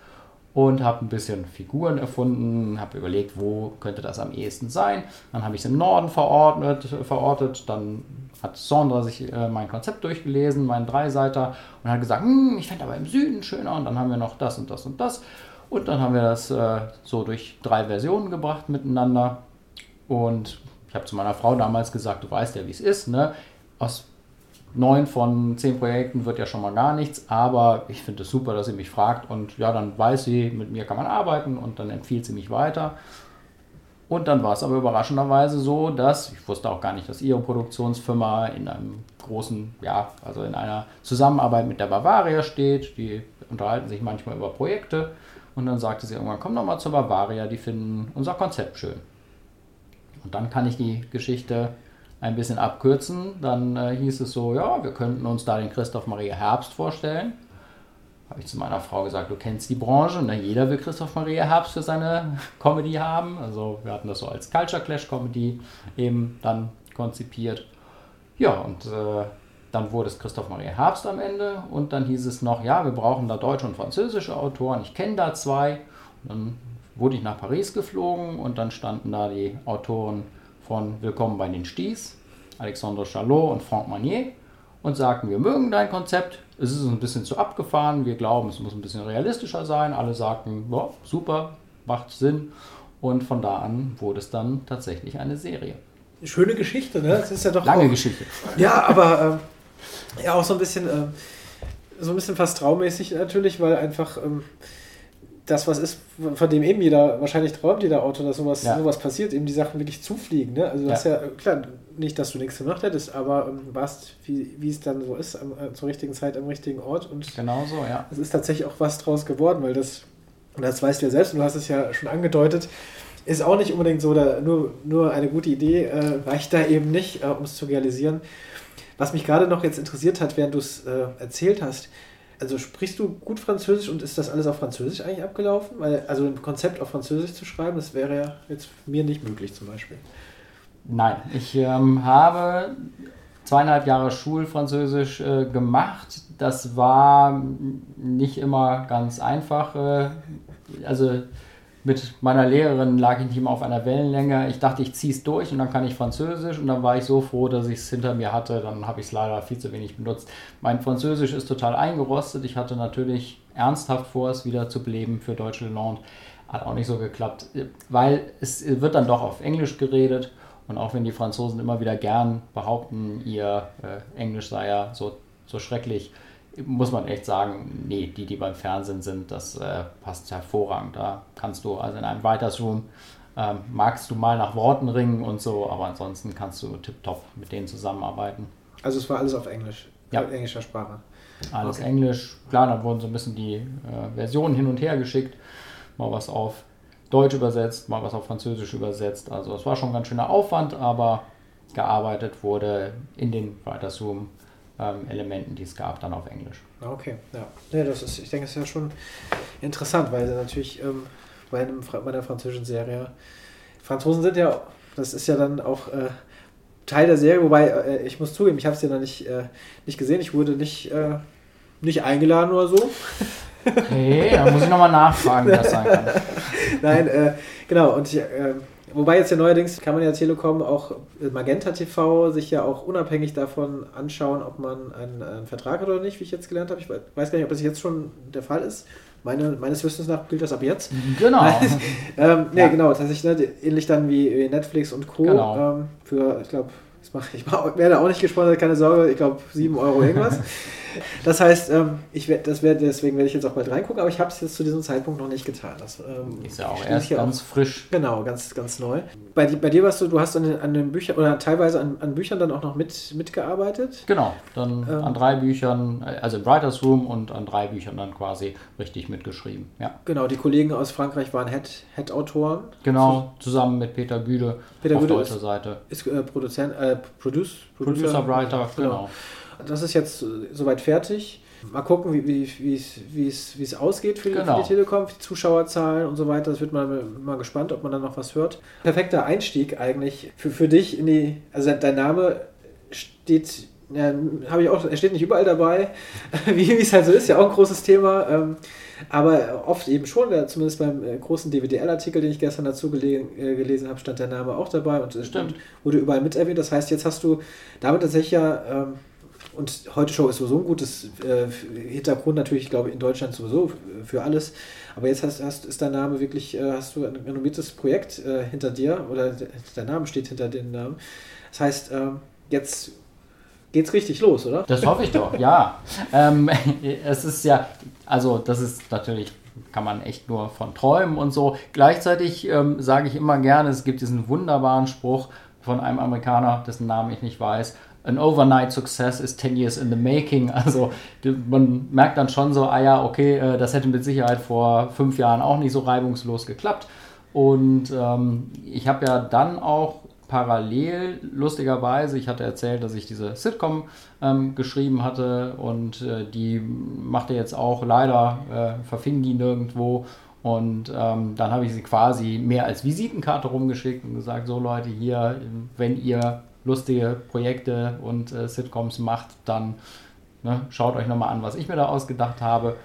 und habe ein bisschen Figuren erfunden, habe überlegt, wo könnte das am ehesten sein. Dann habe ich es im Norden verordnet, verortet, dann hat Sandra sich äh, mein Konzept durchgelesen, meinen Dreiseiter, und hat gesagt, hm, ich fände aber im Süden schöner und dann haben wir noch das und das und das. Und dann haben wir das äh, so durch drei Versionen gebracht miteinander. Und ich habe zu meiner Frau damals gesagt, du weißt ja, wie es ist. Ne? Aus neun von zehn Projekten wird ja schon mal gar nichts, aber ich finde es super, dass sie mich fragt. Und ja, dann weiß sie, mit mir kann man arbeiten und dann empfiehlt sie mich weiter. Und dann war es aber überraschenderweise so, dass, ich wusste auch gar nicht, dass ihre Produktionsfirma in einem großen, ja, also in einer Zusammenarbeit mit der Bavaria steht. Die unterhalten sich manchmal über Projekte. Und dann sagte sie irgendwann, komm doch mal zur Bavaria, die finden unser Konzept schön. Und dann kann ich die Geschichte ein bisschen abkürzen. Dann äh, hieß es so, ja, wir könnten uns da den Christoph Maria Herbst vorstellen habe ich zu meiner Frau gesagt, du kennst die Branche, ne? jeder will Christoph Maria Herbst für seine Comedy haben. Also wir hatten das so als Culture Clash Comedy eben dann konzipiert. Ja, und äh, dann wurde es Christoph Maria Herbst am Ende und dann hieß es noch, ja, wir brauchen da deutsche und französische Autoren. Ich kenne da zwei. Und dann wurde ich nach Paris geflogen und dann standen da die Autoren von Willkommen bei den Sties, Alexandre Chalot und Franck Manier und sagten, wir mögen dein Konzept, es ist ein bisschen zu abgefahren, wir glauben, es muss ein bisschen realistischer sein. Alle sagten, ja, super, macht Sinn. Und von da an wurde es dann tatsächlich eine Serie. Schöne Geschichte, ne? Das ist ja doch lange auch, Geschichte. Ja, aber äh, ja auch so ein bisschen, äh, so ein bisschen fast traumäßig natürlich, weil einfach ähm, das was ist, von dem eben jeder wahrscheinlich träumt, jeder Autor, dass sowas, ja. sowas passiert, eben die Sachen wirklich zufliegen. Ne? Also du ja. hast ja, klar, nicht, dass du nichts gemacht hättest, aber ähm, warst, wie, wie es dann so ist, am, äh, zur richtigen Zeit am richtigen Ort. Und genau so, ja. Es ist tatsächlich auch was draus geworden, weil das, und das weißt du ja selbst, und du hast es ja schon angedeutet, ist auch nicht unbedingt so, da nur, nur eine gute Idee äh, reicht da eben nicht, äh, um es zu realisieren. Was mich gerade noch jetzt interessiert hat, während du es äh, erzählt hast, also sprichst du gut Französisch und ist das alles auf Französisch eigentlich abgelaufen? Weil, also ein Konzept auf Französisch zu schreiben, das wäre ja jetzt mir nicht möglich zum Beispiel. Nein, ich ähm, habe zweieinhalb Jahre Schulfranzösisch äh, gemacht. Das war nicht immer ganz einfach. Äh, also mit meiner Lehrerin lag ich nicht immer auf einer Wellenlänge. Ich dachte, ich ziehe es durch und dann kann ich Französisch. Und dann war ich so froh, dass ich es hinter mir hatte. Dann habe ich es leider viel zu wenig benutzt. Mein Französisch ist total eingerostet. Ich hatte natürlich ernsthaft vor, es wieder zu beleben für Deutsche Land. Hat auch nicht so geklappt, weil es wird dann doch auf Englisch geredet. Und auch wenn die Franzosen immer wieder gern behaupten, ihr äh, Englisch sei ja so, so schrecklich, muss man echt sagen, nee, die, die beim Fernsehen sind, das äh, passt hervorragend. Da kannst du, also in einem Writers Room, ähm, magst du mal nach Worten ringen und so, aber ansonsten kannst du tipptopp mit denen zusammenarbeiten. Also es war alles auf Englisch, ja. Äh, englischer Sprache. Alles okay. Englisch. Klar, dann wurden so ein bisschen die äh, Versionen hin und her geschickt. Mal was auf Deutsch übersetzt, mal was auf Französisch übersetzt. Also es war schon ein ganz schöner Aufwand, aber gearbeitet wurde in den Writers Room ähm, Elementen, die es gab, dann auf Englisch. Okay, ja. ja das ist, ich denke, es ist ja schon interessant, weil natürlich ähm, bei, einem, bei einer französischen Serie, Franzosen sind ja, das ist ja dann auch äh, Teil der Serie, wobei äh, ich muss zugeben, ich habe es ja noch nicht, äh, nicht gesehen, ich wurde nicht, äh, nicht eingeladen oder so. Okay, da muss ich nochmal nachfragen, wie das sein kann. Nein, äh, genau, und ich, äh, Wobei jetzt ja neuerdings kann man ja Telekom auch Magenta TV sich ja auch unabhängig davon anschauen, ob man einen, einen Vertrag hat oder nicht, wie ich jetzt gelernt habe. Ich weiß gar nicht, ob das jetzt schon der Fall ist. Meine, meines Wissens nach gilt das ab jetzt. Genau. ähm, nee, ja. genau, tatsächlich ne, ähnlich dann wie Netflix und Co. Genau. Ähm, für, ich glaube, ich, mach, ich werde auch nicht gesponsert, keine Sorge, ich glaube 7 Euro irgendwas. Das heißt, ähm, ich werd, das werd, deswegen werde ich jetzt auch bald reingucken, aber ich habe es jetzt zu diesem Zeitpunkt noch nicht getan. Das ähm, ist ja auch erst ganz auch, frisch. Genau, ganz, ganz neu. Bei, bei dir warst du, du hast an den, an den Büchern oder teilweise an, an Büchern dann auch noch mit, mitgearbeitet? Genau, dann ähm, an drei Büchern, also im Writers Room und an drei Büchern dann quasi richtig mitgeschrieben. Ja. Genau, die Kollegen aus Frankreich waren Head-Autoren. Head genau, zusammen mit Peter Güde Peter auf Güde deutscher ist, Seite. Ist äh, Produzent, äh, Produce, Producer, Producer Writer, genau. genau. Das ist jetzt äh, soweit fertig. Mal gucken, wie, wie, wie, es, wie ausgeht für die, genau. für die Telekom, die Zuschauerzahlen und so weiter. Das wird man mal gespannt, ob man dann noch was hört. Perfekter Einstieg eigentlich für, für dich in die. Also dein Name steht, ja, habe ich auch, er steht nicht überall dabei, wie es halt so ist, ja auch ein großes Thema. Ähm, aber oft eben schon, zumindest beim äh, großen DWDL-Artikel, den ich gestern dazu äh, gelesen habe, stand der Name auch dabei und Stimmt. wurde überall mit erwähnt. Das heißt, jetzt hast du damit tatsächlich ja ähm, und heute Show ist sowieso ein gutes äh, Hintergrund natürlich, ich glaube in Deutschland sowieso für alles. Aber jetzt hast, hast ist dein Name wirklich, äh, hast du ein renommiertes Projekt äh, hinter dir oder dein Name steht hinter dem Namen. Das heißt, ähm, jetzt geht's richtig los, oder? Das hoffe ich doch, ja. ähm, es ist ja, also das ist natürlich kann man echt nur von träumen und so. Gleichzeitig ähm, sage ich immer gerne, es gibt diesen wunderbaren Spruch von einem Amerikaner, dessen Namen ich nicht weiß, an overnight success is 10 years in the making. Also man merkt dann schon so, ah ja, okay, äh, das hätte mit Sicherheit vor fünf Jahren auch nicht so reibungslos geklappt. Und ähm, ich habe ja dann auch parallel, lustigerweise, ich hatte erzählt, dass ich diese Sitcom ähm, geschrieben hatte und äh, die machte jetzt auch leider, äh, verfing die nirgendwo. Und ähm, dann habe ich sie quasi mehr als Visitenkarte rumgeschickt und gesagt, so Leute, hier, wenn ihr lustige Projekte und äh, Sitcoms macht, dann ne, schaut euch nochmal an, was ich mir da ausgedacht habe.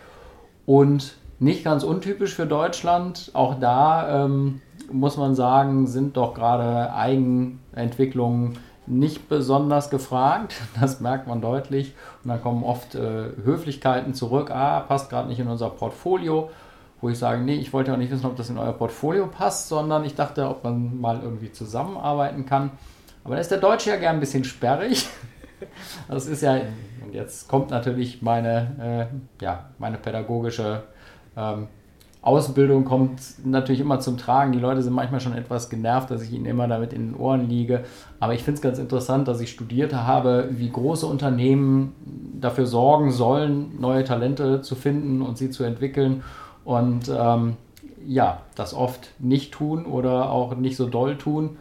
Und nicht ganz untypisch für Deutschland, auch da ähm, muss man sagen, sind doch gerade Eigenentwicklungen nicht besonders gefragt. Das merkt man deutlich. Und dann kommen oft äh, Höflichkeiten zurück. Ah, passt gerade nicht in unser Portfolio. Wo ich sage, nee, ich wollte auch nicht wissen, ob das in euer Portfolio passt, sondern ich dachte, ob man mal irgendwie zusammenarbeiten kann. Aber da ist der Deutsche ja gern ein bisschen sperrig. Das ist ja, und jetzt kommt natürlich meine, äh, ja, meine pädagogische ähm, Ausbildung kommt natürlich immer zum Tragen. Die Leute sind manchmal schon etwas genervt, dass ich ihnen immer damit in den Ohren liege. Aber ich finde es ganz interessant, dass ich studiert habe, wie große Unternehmen dafür sorgen sollen, neue Talente zu finden und sie zu entwickeln. Und ähm, ja, das oft nicht tun oder auch nicht so doll tun.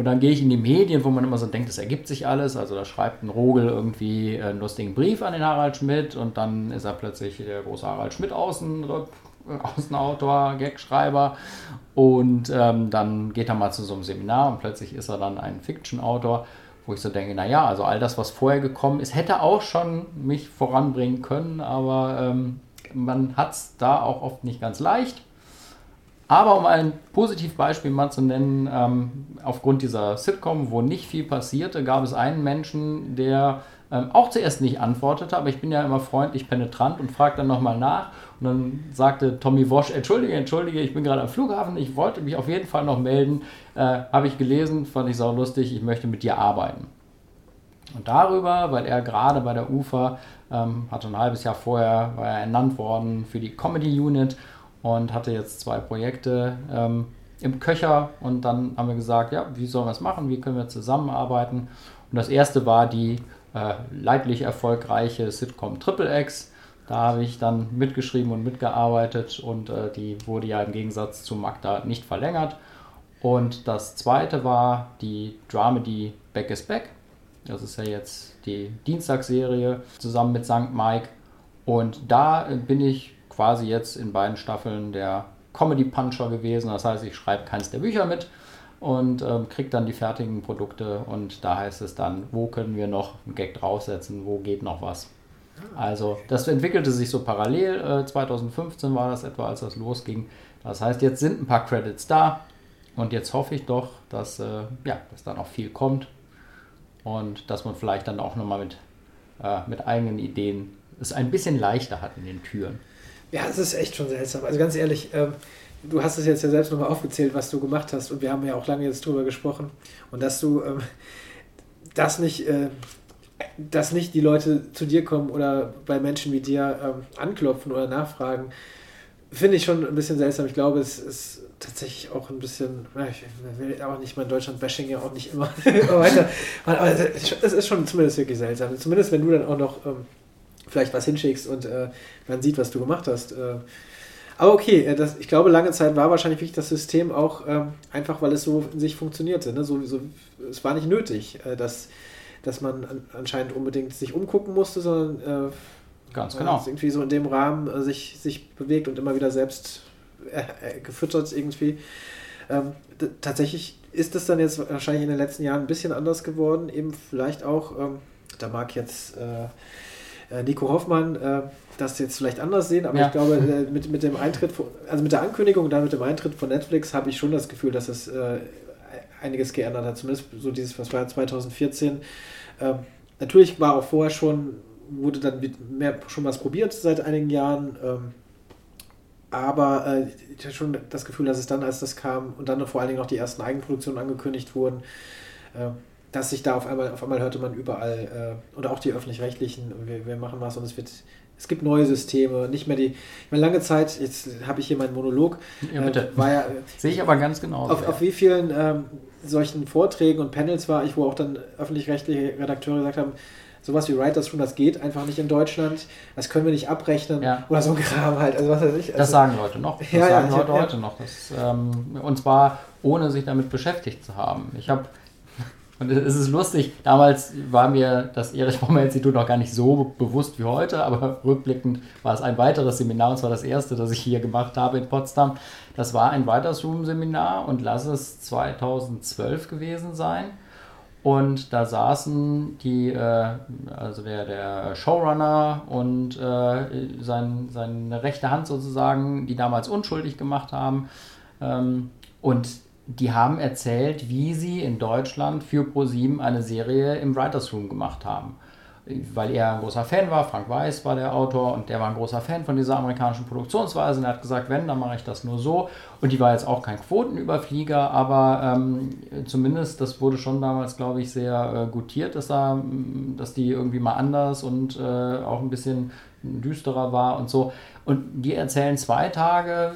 Und dann gehe ich in die Medien, wo man immer so denkt, es ergibt sich alles. Also da schreibt ein Rogel irgendwie einen lustigen Brief an den Harald Schmidt und dann ist er plötzlich der große Harald Schmidt Außen, äh, Außenautor, Gagschreiber. Und ähm, dann geht er mal zu so einem Seminar und plötzlich ist er dann ein Fiction-Autor, wo ich so denke, naja, also all das, was vorher gekommen ist, hätte auch schon mich voranbringen können, aber ähm, man hat es da auch oft nicht ganz leicht. Aber um ein Positivbeispiel mal zu nennen, ähm, aufgrund dieser Sitcom, wo nicht viel passierte, gab es einen Menschen, der ähm, auch zuerst nicht antwortete, aber ich bin ja immer freundlich penetrant und frage dann nochmal nach. Und dann sagte Tommy Wosch, entschuldige, entschuldige, ich bin gerade am Flughafen, ich wollte mich auf jeden Fall noch melden. Äh, Habe ich gelesen, fand ich sau lustig, ich möchte mit dir arbeiten. Und darüber, weil er gerade bei der UFA, ähm, hatte ein halbes Jahr vorher, war er ernannt worden für die Comedy Unit und hatte jetzt zwei Projekte ähm, im Köcher und dann haben wir gesagt, ja, wie sollen wir es machen, wie können wir zusammenarbeiten und das erste war die äh, leidlich erfolgreiche Sitcom Triple X. Da habe ich dann mitgeschrieben und mitgearbeitet und äh, die wurde ja im Gegensatz zu Magda nicht verlängert. Und das zweite war die Dramedy Back is Back. Das ist ja jetzt die Dienstagsserie zusammen mit St. Mike. Und da bin ich quasi jetzt in beiden Staffeln der Comedy Puncher gewesen. Das heißt, ich schreibe keins der Bücher mit und ähm, kriege dann die fertigen Produkte und da heißt es dann, wo können wir noch einen Gag draufsetzen, wo geht noch was. Also das entwickelte sich so parallel. Äh, 2015 war das etwa, als das losging. Das heißt, jetzt sind ein paar Credits da und jetzt hoffe ich doch, dass, äh, ja, dass da noch viel kommt und dass man vielleicht dann auch nochmal mit, äh, mit eigenen Ideen es ein bisschen leichter hat in den Türen. Ja, es ist echt schon seltsam. Also ganz ehrlich, ähm, du hast es jetzt ja selbst nochmal aufgezählt, was du gemacht hast und wir haben ja auch lange jetzt drüber gesprochen und dass du ähm, das nicht, äh, dass nicht die Leute zu dir kommen oder bei Menschen wie dir ähm, anklopfen oder nachfragen, finde ich schon ein bisschen seltsam. Ich glaube, es ist tatsächlich auch ein bisschen, ich will auch nicht mein Deutschland-Bashing ja auch nicht immer weiter, aber es ist schon zumindest wirklich seltsam. Zumindest wenn du dann auch noch ähm, vielleicht was hinschickst und äh, man sieht, was du gemacht hast. Äh. Aber okay, äh, das, ich glaube, lange Zeit war wahrscheinlich wirklich das System auch ähm, einfach, weil es so in sich funktionierte. Ne? So, so, es war nicht nötig, äh, dass, dass man an, anscheinend unbedingt sich umgucken musste, sondern äh, Ganz genau. irgendwie so in dem Rahmen äh, sich, sich bewegt und immer wieder selbst gefüttert irgendwie. Ähm, tatsächlich ist es dann jetzt wahrscheinlich in den letzten Jahren ein bisschen anders geworden. Eben vielleicht auch, ähm, da mag jetzt Nico Hoffmann äh, das jetzt vielleicht anders sehen, aber ja. ich glaube, äh, mit, mit dem Eintritt, von, also mit der Ankündigung und dann mit dem Eintritt von Netflix habe ich schon das Gefühl, dass es einiges geändert hat. Zumindest so dieses, was war 2014. Ähm, natürlich war auch vorher schon wurde dann mehr schon was probiert seit einigen Jahren. Ähm, aber äh, ich hatte schon das Gefühl, dass es dann, als das kam und dann vor allen Dingen noch die ersten Eigenproduktionen angekündigt wurden, äh, dass sich da auf einmal, auf einmal hörte man überall, äh, oder auch die öffentlich-rechtlichen, wir, wir machen was und es wird es gibt neue Systeme, nicht mehr die. Ich meine, lange Zeit, jetzt habe ich hier meinen Monolog. Ja, bitte. Äh, war ja, Sehe ich aber ganz genau. Auf, ja. auf wie vielen ähm, solchen Vorträgen und Panels war ich, wo auch dann öffentlich-rechtliche Redakteure gesagt haben, sowas wie Writers Room, das geht einfach nicht in Deutschland, das können wir nicht abrechnen ja. oder so ein Kram halt. Also was weiß ich. Also, das sagen Leute noch. Das ja, sagen Leute heute noch. Das, ähm, und zwar ohne sich damit beschäftigt zu haben. Ich habe und es ist lustig, damals war mir das Erich Baumer Institut noch gar nicht so bewusst wie heute, aber rückblickend war es ein weiteres Seminar, und zwar das erste, das ich hier gemacht habe in Potsdam. Das war ein Writers Room Seminar und lass es 2012 gewesen sein. Und da saßen die, äh, also der, der Showrunner und äh, sein, seine rechte Hand sozusagen, die damals unschuldig gemacht haben. Ähm, und die haben erzählt, wie sie in Deutschland für ProSieben eine Serie im Writers Room gemacht haben weil er ein großer Fan war, Frank Weiß war der Autor und der war ein großer Fan von dieser amerikanischen Produktionsweise und er hat gesagt, wenn, dann mache ich das nur so. Und die war jetzt auch kein Quotenüberflieger, aber ähm, zumindest, das wurde schon damals, glaube ich, sehr äh, gutiert, dass, da, dass die irgendwie mal anders und äh, auch ein bisschen düsterer war und so. Und die erzählen zwei Tage,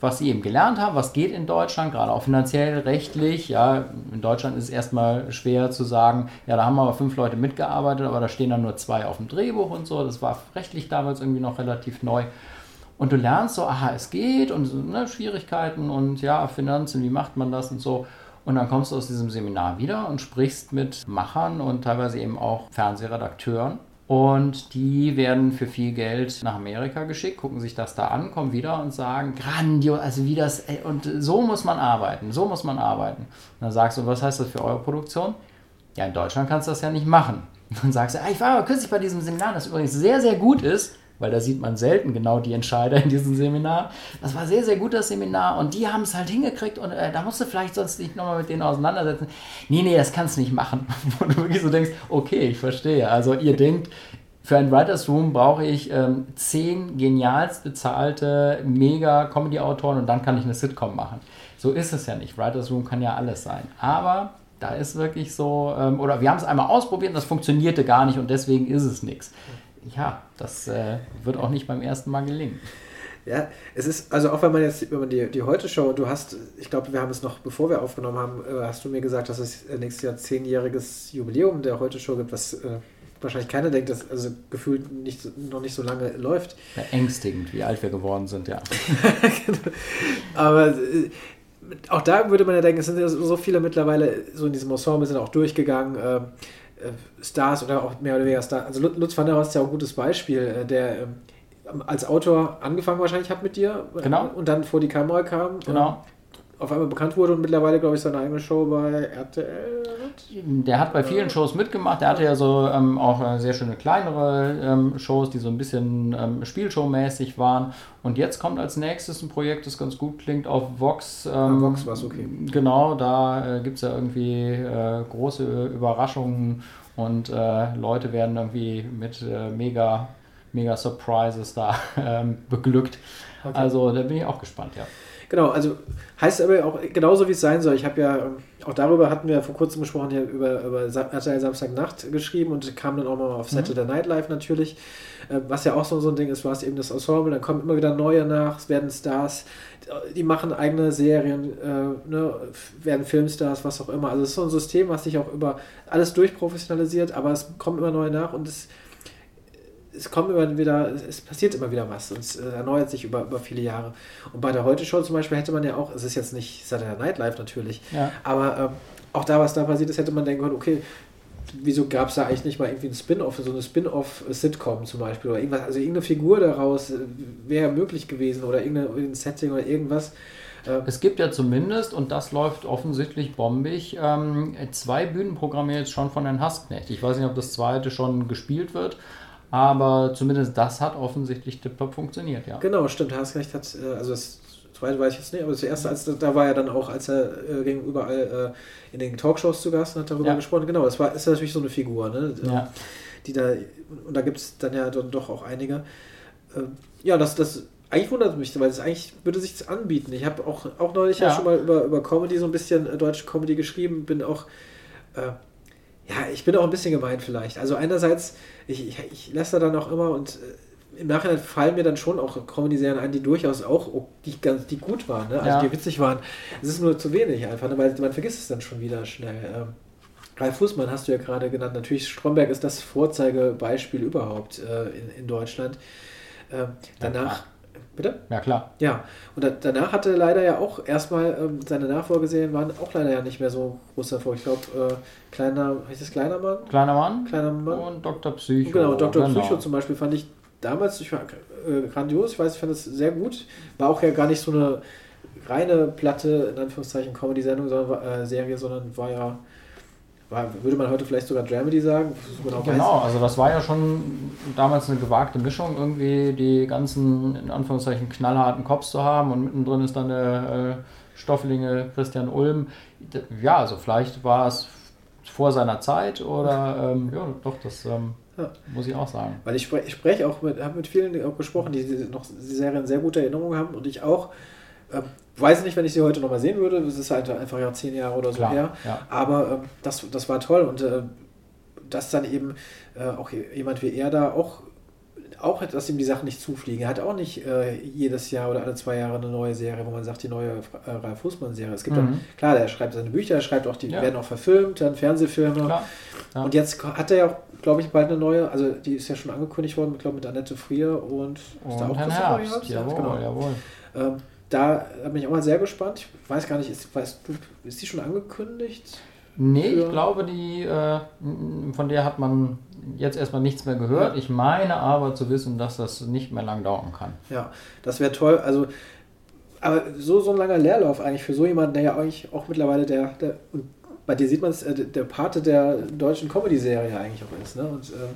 was sie eben gelernt haben, was geht in Deutschland, gerade auch finanziell, rechtlich. Ja, in Deutschland ist es erstmal schwer zu sagen, ja, da haben aber fünf Leute mitgearbeitet, aber da stehen dann nur zwei auf dem Drehbuch und so. Das war rechtlich damals irgendwie noch relativ neu. Und du lernst so, aha, es geht und ne, Schwierigkeiten und ja, Finanzen, wie macht man das und so. Und dann kommst du aus diesem Seminar wieder und sprichst mit Machern und teilweise eben auch Fernsehredakteuren und die werden für viel Geld nach Amerika geschickt, gucken sich das da an, kommen wieder und sagen, grandios, also wie das, ey, und so muss man arbeiten, so muss man arbeiten. Und dann sagst du, was heißt das für eure Produktion? Ja, in Deutschland kannst du das ja nicht machen. Und dann sagst du, ah, ich war aber kürzlich bei diesem Seminar, das übrigens sehr, sehr gut ist weil da sieht man selten genau die Entscheider in diesem Seminar. Das war sehr, sehr gut, das Seminar und die haben es halt hingekriegt und äh, da musst du vielleicht sonst nicht nochmal mit denen auseinandersetzen. Nee, nee, das kannst du nicht machen. Und du wirklich so denkst, okay, ich verstehe. Also ihr denkt, für ein Writers Room brauche ich ähm, zehn genialst bezahlte Mega-Comedy-Autoren und dann kann ich eine Sitcom machen. So ist es ja nicht. Writers Room kann ja alles sein. Aber da ist wirklich so, ähm, oder wir haben es einmal ausprobiert und das funktionierte gar nicht und deswegen ist es nichts ja, das äh, wird auch nicht beim ersten Mal gelingen. Ja, es ist, also auch wenn man jetzt, wenn man die, die Heute-Show, du hast, ich glaube, wir haben es noch, bevor wir aufgenommen haben, äh, hast du mir gesagt, dass es nächstes Jahr zehnjähriges Jubiläum der Heute-Show gibt, was äh, wahrscheinlich keiner denkt, dass also gefühlt nicht, noch nicht so lange läuft. Ja, ängstigend, wie alt wir geworden sind, ja. genau. Aber äh, auch da würde man ja denken, es sind ja so viele mittlerweile so in diesem Ensemble sind auch durchgegangen. Äh, Stars oder auch mehr oder weniger Stars. Also Lutz van der Horst ist ja auch ein gutes Beispiel, äh, der ähm, als Autor angefangen wahrscheinlich hat mit dir genau. und dann vor die Kamera kam. Genau auf einmal bekannt wurde und mittlerweile, glaube ich, seine eigene Show bei RTL hat. Der hat bei vielen Shows mitgemacht. Der hatte ja so ähm, auch äh, sehr schöne kleinere ähm, Shows, die so ein bisschen ähm, Spielshow-mäßig waren. Und jetzt kommt als nächstes ein Projekt, das ganz gut klingt, auf Vox. Ähm, ah, Vox war es okay. Genau, da äh, gibt es ja irgendwie äh, große Überraschungen und äh, Leute werden irgendwie mit äh, mega, mega Surprises da ähm, beglückt. Okay. Also da bin ich auch gespannt, ja. Genau, also heißt aber auch genauso, wie es sein soll. Ich habe ja, auch darüber hatten wir vor kurzem gesprochen, hier über, über RTL Samstagnacht geschrieben und kam dann auch mal auf Saturday Night Live natürlich, äh, was ja auch so, so ein Ding ist, war es eben das Ensemble, dann kommen immer wieder neue nach, es werden Stars, die machen eigene Serien, äh, ne, werden Filmstars, was auch immer. Also es ist so ein System, was sich auch über alles durchprofessionalisiert, aber es kommen immer neue nach und es es kommt immer wieder, es passiert immer wieder was und es äh, erneuert sich über, über viele Jahre. Und bei der Heute-Show zum Beispiel hätte man ja auch, es ist jetzt nicht Saturday Night Live natürlich, ja. aber ähm, auch da, was da passiert ist, hätte man denken können, okay, wieso gab es da eigentlich nicht mal irgendwie ein Spin-off, so eine Spin-off-Sitcom zum Beispiel oder irgendwas, also irgendeine Figur daraus äh, wäre möglich gewesen oder irgendein Setting oder irgendwas. Äh, es gibt ja zumindest, und das läuft offensichtlich bombig, ähm, zwei Bühnenprogramme jetzt schon von Herrn Hassknecht. Ich weiß nicht, ob das zweite schon gespielt wird, aber zumindest das hat offensichtlich tiptop funktioniert, ja. Genau, stimmt. Hassknecht hat, äh, also das zweite weiß ich jetzt nicht, aber das erste, als, da war er dann auch, als er äh, ging überall äh, in den Talkshows zu Gast und hat darüber ja. gesprochen. Genau, das war, ist natürlich so eine Figur, ne? Ja. Die da, und da gibt es dann ja dann doch auch einige. Äh, ja, das, das eigentlich wundert mich, weil es eigentlich würde sich das anbieten. Ich habe auch, auch neulich ja. ja. schon mal über, über Comedy so ein bisschen äh, deutsche Comedy geschrieben, bin auch äh, ja, ich bin auch ein bisschen gemein vielleicht. Also einerseits, ich, ich, ich lasse da dann auch immer und äh, im Nachhinein fallen mir dann schon auch Comedy-Serien ein, die durchaus auch, die, ganz, die gut waren, ne? also ja. die witzig waren. Es ist nur zu wenig einfach, ne? weil man vergisst es dann schon wieder schnell. Ähm, Ralf Fußmann hast du ja gerade genannt. Natürlich, Stromberg ist das Vorzeigebeispiel überhaupt äh, in, in Deutschland. Ähm, danach, Bitte? Ja, klar. Ja, und da, danach hatte leider ja auch erstmal ähm, seine Nachfolgeserien waren auch leider ja nicht mehr so groß Erfolg. Ich glaube, äh, kleiner, heißt das Kleiner Mann? Kleiner Mann? Kleiner Mann. Und Dr. Psycho. Genau, Dr. Genau. Psycho zum Beispiel fand ich damals ich war, äh, grandios. Ich weiß, ich fand das sehr gut. War auch ja gar nicht so eine reine platte, in Anführungszeichen, Comedy-Sendung, sondern äh, Serie, sondern war ja würde man heute vielleicht sogar Dramedy sagen? Genau, genau also das war ja schon damals eine gewagte Mischung, irgendwie die ganzen, in Anführungszeichen, knallharten Cops zu haben und mittendrin ist dann der äh, Stofflinge Christian Ulm. Ja, also vielleicht war es vor seiner Zeit oder, ähm, ja, doch, das ähm, ja. muss ich auch sagen. Weil ich spreche sprech auch mit, habe mit vielen auch gesprochen, die, die noch die Serien sehr gute Erinnerungen haben und ich auch. Ähm, weiß nicht, wenn ich sie heute nochmal sehen würde. Es ist halt einfach ja zehn Jahre oder so Klar, her. Ja. Aber ähm, das, das war toll und äh, dass dann eben äh, auch jemand wie er da auch auch, dass ihm die Sachen nicht zufliegen. Er hat auch nicht äh, jedes Jahr oder alle zwei Jahre eine neue Serie, wo man sagt, die neue äh, Ralf Fußmann-Serie. Es gibt mhm. dann, klar, der schreibt seine Bücher, er schreibt auch, die ja. werden auch verfilmt, dann Fernsehfilme. Ja. Und jetzt hat er ja auch, glaube ich, bald eine neue, also die ist ja schon angekündigt worden, ich glaube mit Annette Frier und, und ist da auch Herrn Herbst. Herbst? Jawohl, genau. jawohl. Ähm, da bin ich auch mal sehr gespannt. Ich weiß gar nicht, ist, weißt du, ist die schon angekündigt? Nee, ich glaube, die, äh, von der hat man jetzt erstmal nichts mehr gehört. Ja. Ich meine aber zu wissen, dass das nicht mehr lang dauern kann. Ja, das wäre toll. Also, aber so, so ein langer Leerlauf eigentlich für so jemanden, der ja eigentlich auch mittlerweile der, der bei dir sieht man es, äh, der Pate der deutschen Comedy-Serie eigentlich auch ist. Ne? Und äh,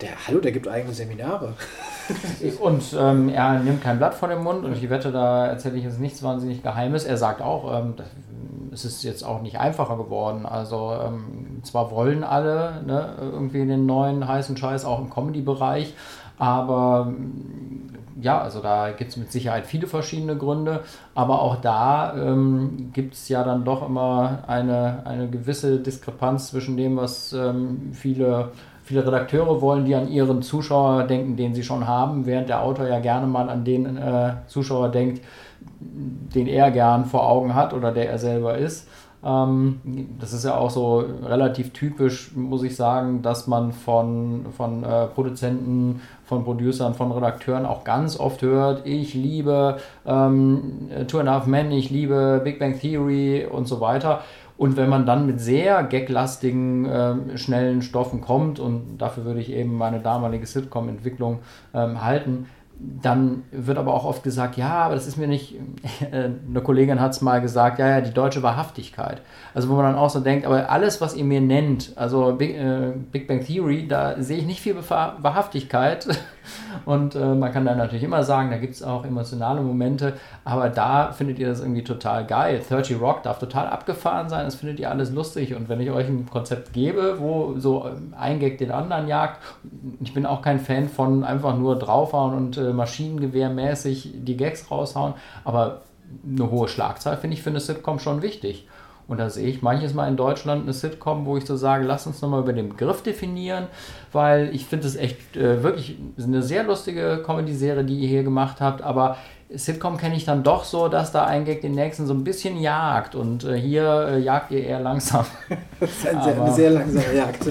der, hallo, der gibt eigene Seminare. und ähm, er nimmt kein Blatt vor den Mund und ich wette, da erzähle ich jetzt nichts wahnsinnig Geheimes. Er sagt auch, ähm, es ist jetzt auch nicht einfacher geworden. Also ähm, zwar wollen alle ne, irgendwie den neuen heißen Scheiß auch im Comedy-Bereich, aber ja, also da gibt es mit Sicherheit viele verschiedene Gründe, aber auch da ähm, gibt es ja dann doch immer eine, eine gewisse Diskrepanz zwischen dem, was ähm, viele viele Redakteure wollen, die an ihren Zuschauer denken, den sie schon haben, während der Autor ja gerne mal an den äh, Zuschauer denkt, den er gern vor Augen hat oder der er selber ist. Ähm, das ist ja auch so relativ typisch, muss ich sagen, dass man von, von äh, Produzenten, von Producern, von Redakteuren auch ganz oft hört, ich liebe ähm, Two and a Half Men, ich liebe Big Bang Theory und so weiter. Und wenn man dann mit sehr gaglastigen, äh, schnellen Stoffen kommt, und dafür würde ich eben meine damalige Sitcom-Entwicklung ähm, halten, dann wird aber auch oft gesagt, ja, aber das ist mir nicht, äh, eine Kollegin hat es mal gesagt, ja, ja, die deutsche Wahrhaftigkeit. Also wo man dann auch so denkt, aber alles, was ihr mir nennt, also Big, äh, Big Bang Theory, da sehe ich nicht viel Wahrhaftigkeit. Und äh, man kann dann natürlich immer sagen, da gibt es auch emotionale Momente, aber da findet ihr das irgendwie total geil. 30 Rock darf total abgefahren sein, das findet ihr alles lustig. Und wenn ich euch ein Konzept gebe, wo so ein Gag den anderen jagt, ich bin auch kein Fan von einfach nur draufhauen und äh, Maschinengewehrmäßig die Gags raushauen, aber eine hohe Schlagzahl finde ich für eine Sitcom schon wichtig. Und da sehe ich manches Mal in Deutschland eine Sitcom, wo ich so sage, lass uns nochmal über den Begriff definieren, weil ich finde es echt äh, wirklich eine sehr lustige Comedy-Serie, die ihr hier gemacht habt, aber Sitcom kenne ich dann doch so, dass da ein Gag den nächsten so ein bisschen jagt und äh, hier äh, jagt ihr eher langsam. das ist ein sehr, eine sehr langsame Jagd.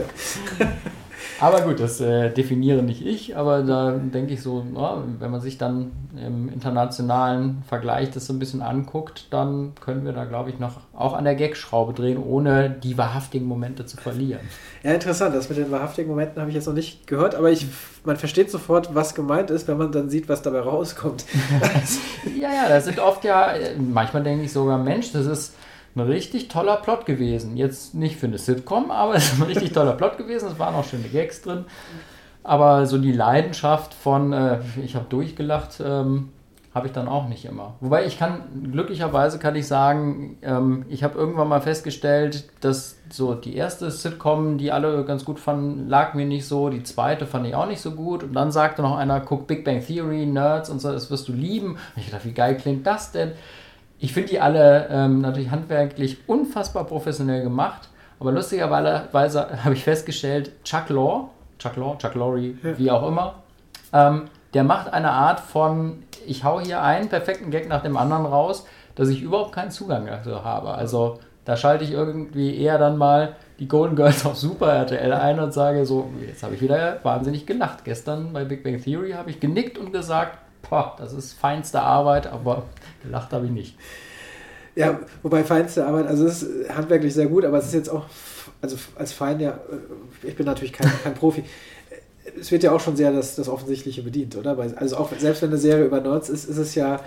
Aber gut, das äh, definiere nicht ich, aber da denke ich so, ja, wenn man sich dann im internationalen Vergleich das so ein bisschen anguckt, dann können wir da, glaube ich, noch auch an der Gagschraube drehen, ohne die wahrhaftigen Momente zu verlieren. Ja, interessant. Das mit den wahrhaftigen Momenten habe ich jetzt noch nicht gehört, aber ich, man versteht sofort, was gemeint ist, wenn man dann sieht, was dabei rauskommt. ja, ja, das sind oft ja, manchmal denke ich sogar, Mensch, das ist ein richtig toller Plot gewesen. Jetzt nicht für eine Sitcom, aber es ist ein richtig toller Plot gewesen. Es waren auch schöne Gags drin. Aber so die Leidenschaft von, äh, ich habe durchgelacht, ähm, habe ich dann auch nicht immer. Wobei ich kann, glücklicherweise kann ich sagen, ähm, ich habe irgendwann mal festgestellt, dass so die erste Sitcom, die alle ganz gut fanden, lag mir nicht so. Die zweite fand ich auch nicht so gut. Und dann sagte noch einer, guck Big Bang Theory, Nerds und so, das wirst du lieben. Und ich dachte, wie geil klingt das denn? Ich finde die alle ähm, natürlich handwerklich unfassbar professionell gemacht, aber lustigerweise habe ich festgestellt, Chuck Law, Chuck Law, Chuck Lorre, ja. wie auch immer, ähm, der macht eine Art von, ich hau hier einen perfekten Gag nach dem anderen raus, dass ich überhaupt keinen Zugang dazu habe. Also da schalte ich irgendwie eher dann mal die Golden Girls auf Super RTL ein und sage so, jetzt habe ich wieder wahnsinnig gelacht. Gestern bei Big Bang Theory habe ich genickt und gesagt, boah, das ist feinste Arbeit, aber gelacht habe ich nicht. Ja, wobei feinste Arbeit, also es ist handwerklich sehr gut, aber es ist jetzt auch, also als Fein ja, äh, ich bin natürlich kein, kein Profi. Es wird ja auch schon sehr das, das Offensichtliche bedient, oder? Also auch selbst wenn eine Serie über Nerds ist, ist es ja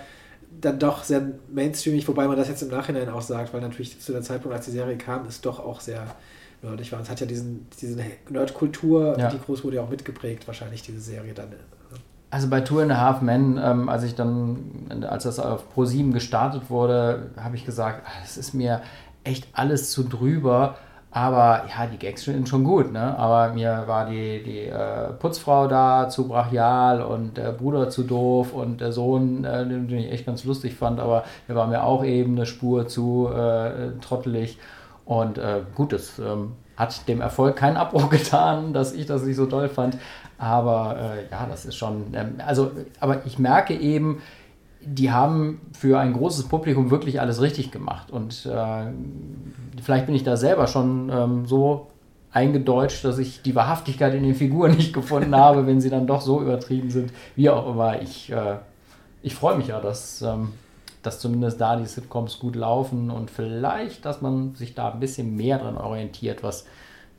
dann doch sehr mainstreamig, wobei man das jetzt im Nachhinein auch sagt, weil natürlich zu der Zeitpunkt, als die Serie kam, ist doch auch sehr nerdig war. Es hat ja diesen, diese Nerd-Kultur, ja. die groß wurde ja auch mitgeprägt, wahrscheinlich diese Serie dann. Also bei Two and a Half Men, ähm, als ich dann, als das auf Pro 7 gestartet wurde, habe ich gesagt, es ist mir echt alles zu drüber. Aber ja, die Gags sind schon gut, ne? Aber mir war die, die äh, Putzfrau da zu brachial und der Bruder zu doof und der Sohn, äh, den, den, ich echt ganz lustig fand, aber der war mir auch eben eine Spur zu äh, trottelig. Und äh, gut, das ähm, hat dem Erfolg keinen Abbruch getan, dass ich das nicht so toll fand. Aber äh, ja, das ist schon, ähm, also, aber ich merke eben, die haben für ein großes Publikum wirklich alles richtig gemacht. Und äh, vielleicht bin ich da selber schon ähm, so eingedeutscht, dass ich die Wahrhaftigkeit in den Figuren nicht gefunden habe, wenn sie dann doch so übertrieben sind. Wie auch immer, ich, äh, ich freue mich ja, dass, ähm, dass zumindest da die Sitcoms gut laufen und vielleicht, dass man sich da ein bisschen mehr dran orientiert, was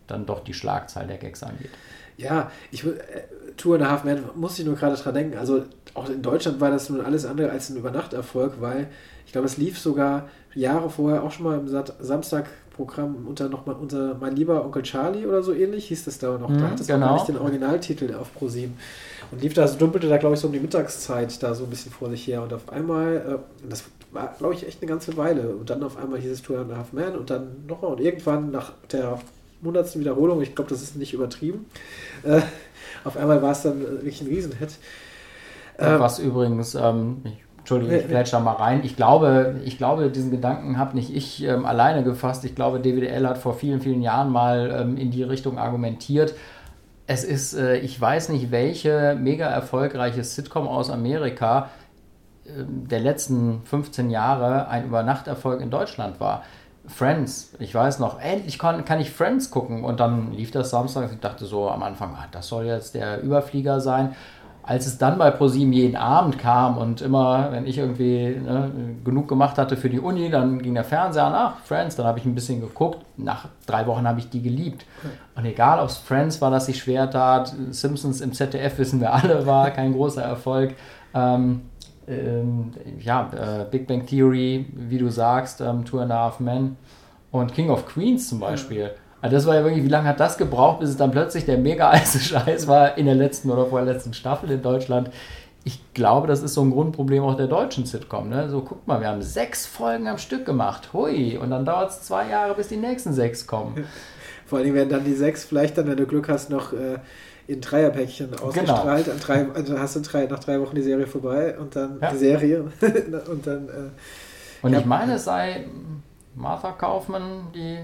dann doch die Schlagzahl der Gags angeht. Ja, ich äh, Two and a Half Man muss ich nur gerade dran denken. Also auch in Deutschland war das nun alles andere als ein Übernachterfolg, weil ich glaube, es lief sogar Jahre vorher auch schon mal im Samstagprogramm unter noch mal unser mein lieber Onkel Charlie oder so ähnlich hieß das da noch. Mhm, da hat es genau. gar nicht den Originaltitel auf Pro 7 und lief da so dumpelte da glaube ich so um die Mittagszeit da so ein bisschen vor sich her und auf einmal äh, das war glaube ich echt eine ganze Weile und dann auf einmal hieß es Two and a Half Man und dann nochmal und irgendwann nach der hundertsten Wiederholung, ich glaube, das ist nicht übertrieben. Äh, auf einmal war es dann wirklich ein Riesenhit. Ähm, Was übrigens, ähm, ich, Entschuldigung, ich plätsche da mal rein. Ich glaube, ich glaube, diesen Gedanken habe nicht ich ähm, alleine gefasst. Ich glaube, DWDL hat vor vielen, vielen Jahren mal ähm, in die Richtung argumentiert. Es ist, äh, ich weiß nicht, welche mega erfolgreiche Sitcom aus Amerika äh, der letzten 15 Jahre ein Übernachterfolg in Deutschland war. Friends, ich weiß noch, endlich kann, kann ich Friends gucken. Und dann lief das Samstag. Ich dachte so am Anfang, ah, das soll jetzt der Überflieger sein. Als es dann bei ProSieben jeden Abend kam und immer, wenn ich irgendwie ne, genug gemacht hatte für die Uni, dann ging der Fernseher nach Friends, dann habe ich ein bisschen geguckt. Nach drei Wochen habe ich die geliebt. Und egal, ob es Friends war, dass ich schwer tat, Simpsons im ZDF wissen wir alle, war kein großer Erfolg. Ähm, ähm, ja, äh, Big Bang Theory, wie du sagst, ähm, Two and a Half Men und King of Queens zum Beispiel. Also das war ja wirklich, wie lange hat das gebraucht, bis es dann plötzlich der mega heiße Scheiß war in der letzten oder vorletzten Staffel in Deutschland. Ich glaube, das ist so ein Grundproblem auch der deutschen Sitcom. Ne? So, guck mal, wir haben sechs Folgen am Stück gemacht. Hui. Und dann dauert es zwei Jahre, bis die nächsten sechs kommen. Vor allem werden dann die sechs vielleicht dann, wenn du Glück hast, noch äh, in Dreierpäckchen Genau. ausgestrahlt. An drei, also hast du drei, nach drei Wochen die Serie vorbei und dann Ja. die Serie und dann. Äh, Und Ja. ich meine, es sei Martha Kaufman, die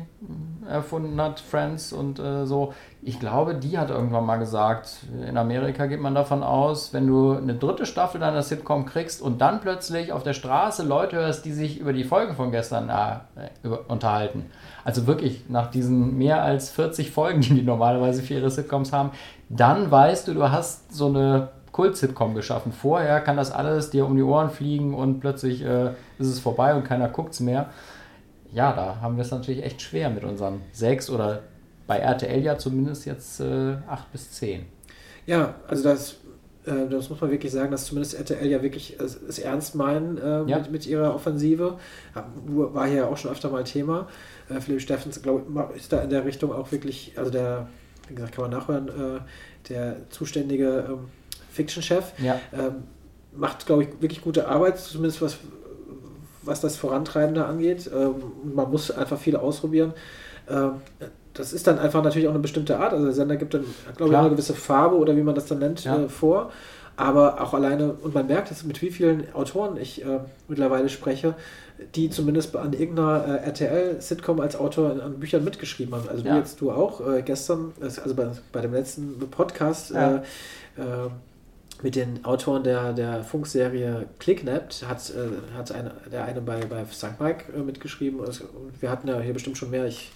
erfunden hat, Friends und äh, so. Ich glaube, die hat irgendwann mal gesagt, in Amerika geht man davon aus, wenn du eine dritte Staffel deiner Sitcom kriegst und dann plötzlich auf der Straße Leute hörst, die sich über die Folgen von gestern äh, über, unterhalten. Also wirklich nach diesen mehr als 40 Folgen, die die normalerweise für ihre Sitcoms haben, dann weißt du, du hast so eine Kult-Sitcom geschaffen. Vorher kann das alles dir um die Ohren fliegen und plötzlich äh, ist es vorbei und keiner guckt es mehr. Ja, da haben wir es natürlich echt schwer mit unseren sechs oder bei RTL ja zumindest jetzt äh, acht bis zehn. ja, also das. äh, Das muss man wirklich sagen, dass zumindest RTL ja wirklich es, es ernst meinen äh, Ja. mit, mit ihrer Offensive. War hier ja auch schon öfter mal Thema. Äh, Philipp Steffens, glaube ich, ist da in der Richtung auch wirklich, also der, wie gesagt, kann man nachhören, äh, der zuständige ähm, Fiction-Chef. Ja, ähm, macht, glaube ich, wirklich gute Arbeit, zumindest was, was das Vorantreibende angeht. Ähm, man muss einfach viel ausprobieren. Ähm, das ist dann einfach natürlich auch eine bestimmte Art. Also der Sender gibt dann, glaube ich, eine gewisse Farbe oder wie man das dann nennt, Ja. äh, vor. Aber auch alleine, und man merkt es, mit wie vielen Autoren ich äh, mittlerweile spreche, die zumindest an irgendeiner äh, RTL-Sitcom als Autor an, an Büchern mitgeschrieben haben. Also Ja. wie jetzt du auch äh, gestern, also bei, bei dem letzten Podcast, Ja. Mit den Autoren der, der Funkserie Clicknapped hat, äh, hat eine, der eine bei, bei St. Mike äh, mitgeschrieben. Und wir hatten ja hier bestimmt schon mehr. Ich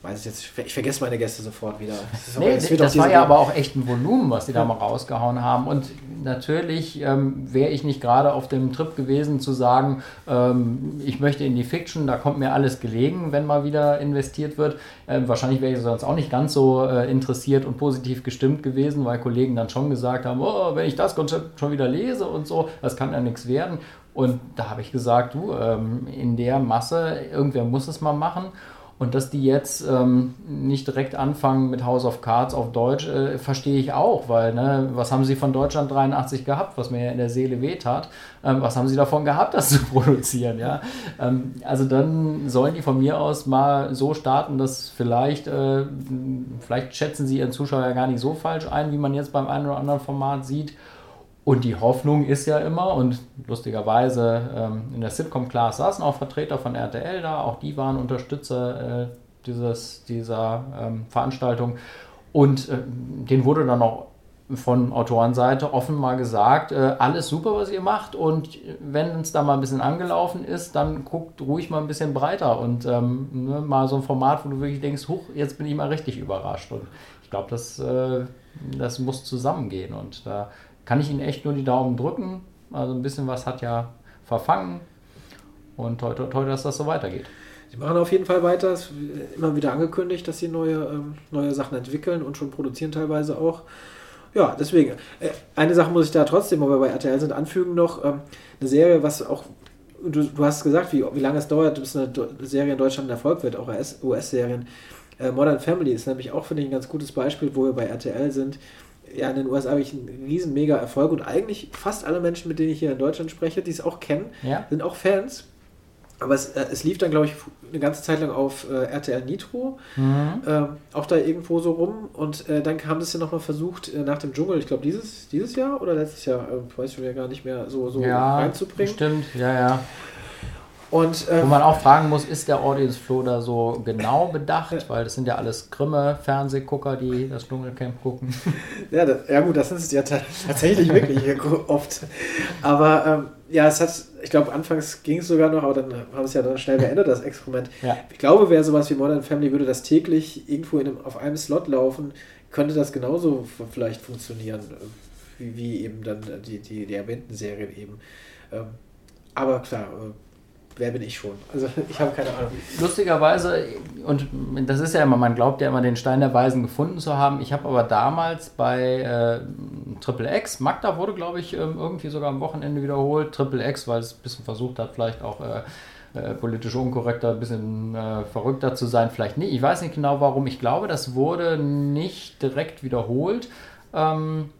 weiß es jetzt, ich vergesse meine Gäste sofort wieder. Das, Nee, das, diese- war ja aber auch echt ein Volumen, was die da mal rausgehauen haben. Und natürlich ähm, wäre ich nicht gerade auf dem Trip gewesen zu sagen, ähm, ich möchte in die Fiction, da kommt mir alles gelegen, wenn mal wieder investiert wird. Ähm, wahrscheinlich wäre ich sonst auch nicht ganz so äh, interessiert und positiv gestimmt gewesen, weil Kollegen dann schon gesagt haben, oh, wenn ich das Konzept schon wieder lese und so, das kann ja nichts werden. Und da habe ich gesagt, du, ähm, in der Masse, irgendwer muss es mal machen. Und dass die jetzt ähm, nicht direkt anfangen mit House of Cards auf Deutsch, äh, verstehe ich auch, weil, ne, was haben sie von Deutschland 83 gehabt, was mir ja in der Seele wehtat? Ähm, was haben sie davon gehabt, das zu produzieren, ja? Ähm, also dann sollen die von mir aus mal so starten, dass vielleicht, äh, vielleicht schätzen sie ihren Zuschauer ja gar nicht so falsch ein, wie man jetzt beim einen oder anderen Format sieht. Und die Hoffnung ist ja immer, und lustigerweise ähm, in der Sitcom-Class saßen auch Vertreter von RTL da, auch die waren Unterstützer äh, dieses, dieser ähm, Veranstaltung. Und äh, denen wurde dann auch von Autorenseite offen mal gesagt, äh, alles super, was ihr macht und wenn es da mal ein bisschen angelaufen ist, dann guckt ruhig mal ein bisschen breiter und ähm, ne, mal so ein Format, wo du wirklich denkst, huch, jetzt bin ich mal richtig überrascht und ich glaube, das, äh, das muss zusammengehen und da kann ich Ihnen echt nur die Daumen drücken. Also ein bisschen was hat ja verfangen. Und toi, toi, toi, dass das so weitergeht. Sie machen auf jeden Fall weiter. Es wird immer wieder angekündigt, dass sie neue, ähm, neue Sachen entwickeln und schon produzieren teilweise auch. Ja, deswegen. Äh, eine Sache muss ich da trotzdem, wo wir bei RTL sind, anfügen noch. Ähm, eine Serie, was auch. Du, du hast gesagt, wie, wie lange es dauert, bis eine, Do- Serie in Deutschland ein Erfolg wird, auch US US-Serien. Äh, Modern Family ist nämlich auch, finde ich, ein ganz gutes Beispiel, wo wir bei RTL sind. Ja, in den USA habe ich einen riesen mega Erfolg und eigentlich fast alle Menschen, mit denen ich hier in Deutschland spreche, die es auch kennen, Ja? sind auch Fans. Aber es, äh, es lief dann, glaube ich, eine ganze Zeit lang auf äh, RTL Nitro, Mhm. ähm, auch da irgendwo so rum. Und äh, dann haben sie es ja nochmal versucht, äh, nach dem Dschungel, ich glaube dieses, dieses Jahr oder letztes Jahr, äh, weiß ich schon ja gar nicht mehr, so, so ja, reinzubringen. stimmt, ja, ja. Und äh, Wo man auch fragen muss, ist der Audience Flow da so genau bedacht? Weil das sind ja alles grimme Fernsehgucker, die das Dschungelcamp gucken. Ja, das, ja gut, das ist es ja ta- tatsächlich wirklich oft. Aber ähm, ja, es hat, ich glaube, anfangs ging es sogar noch, aber dann haben es ja dann schnell beendet, das Experiment. Ja. Ich glaube, wäre sowas wie Modern Family, würde das täglich irgendwo in einem, auf einem Slot laufen, könnte das genauso vielleicht funktionieren, äh, wie, wie eben dann die, die, die erwähnten Serien eben. Ähm, aber klar, äh, wer bin ich schon? Also ich habe keine Ahnung. Lustigerweise, und das ist ja immer, man glaubt ja immer, den Stein der Weisen gefunden zu haben. Ich habe aber damals bei äh, Triple X, Magda wurde, glaube ich, ähm, irgendwie sogar am Wochenende wiederholt. Triple X, weil es ein bisschen versucht hat, vielleicht auch äh, äh, politisch unkorrekter, ein bisschen äh, verrückter zu sein, vielleicht nicht. Ich weiß nicht genau warum. Ich glaube, das wurde nicht direkt wiederholt. Ähm,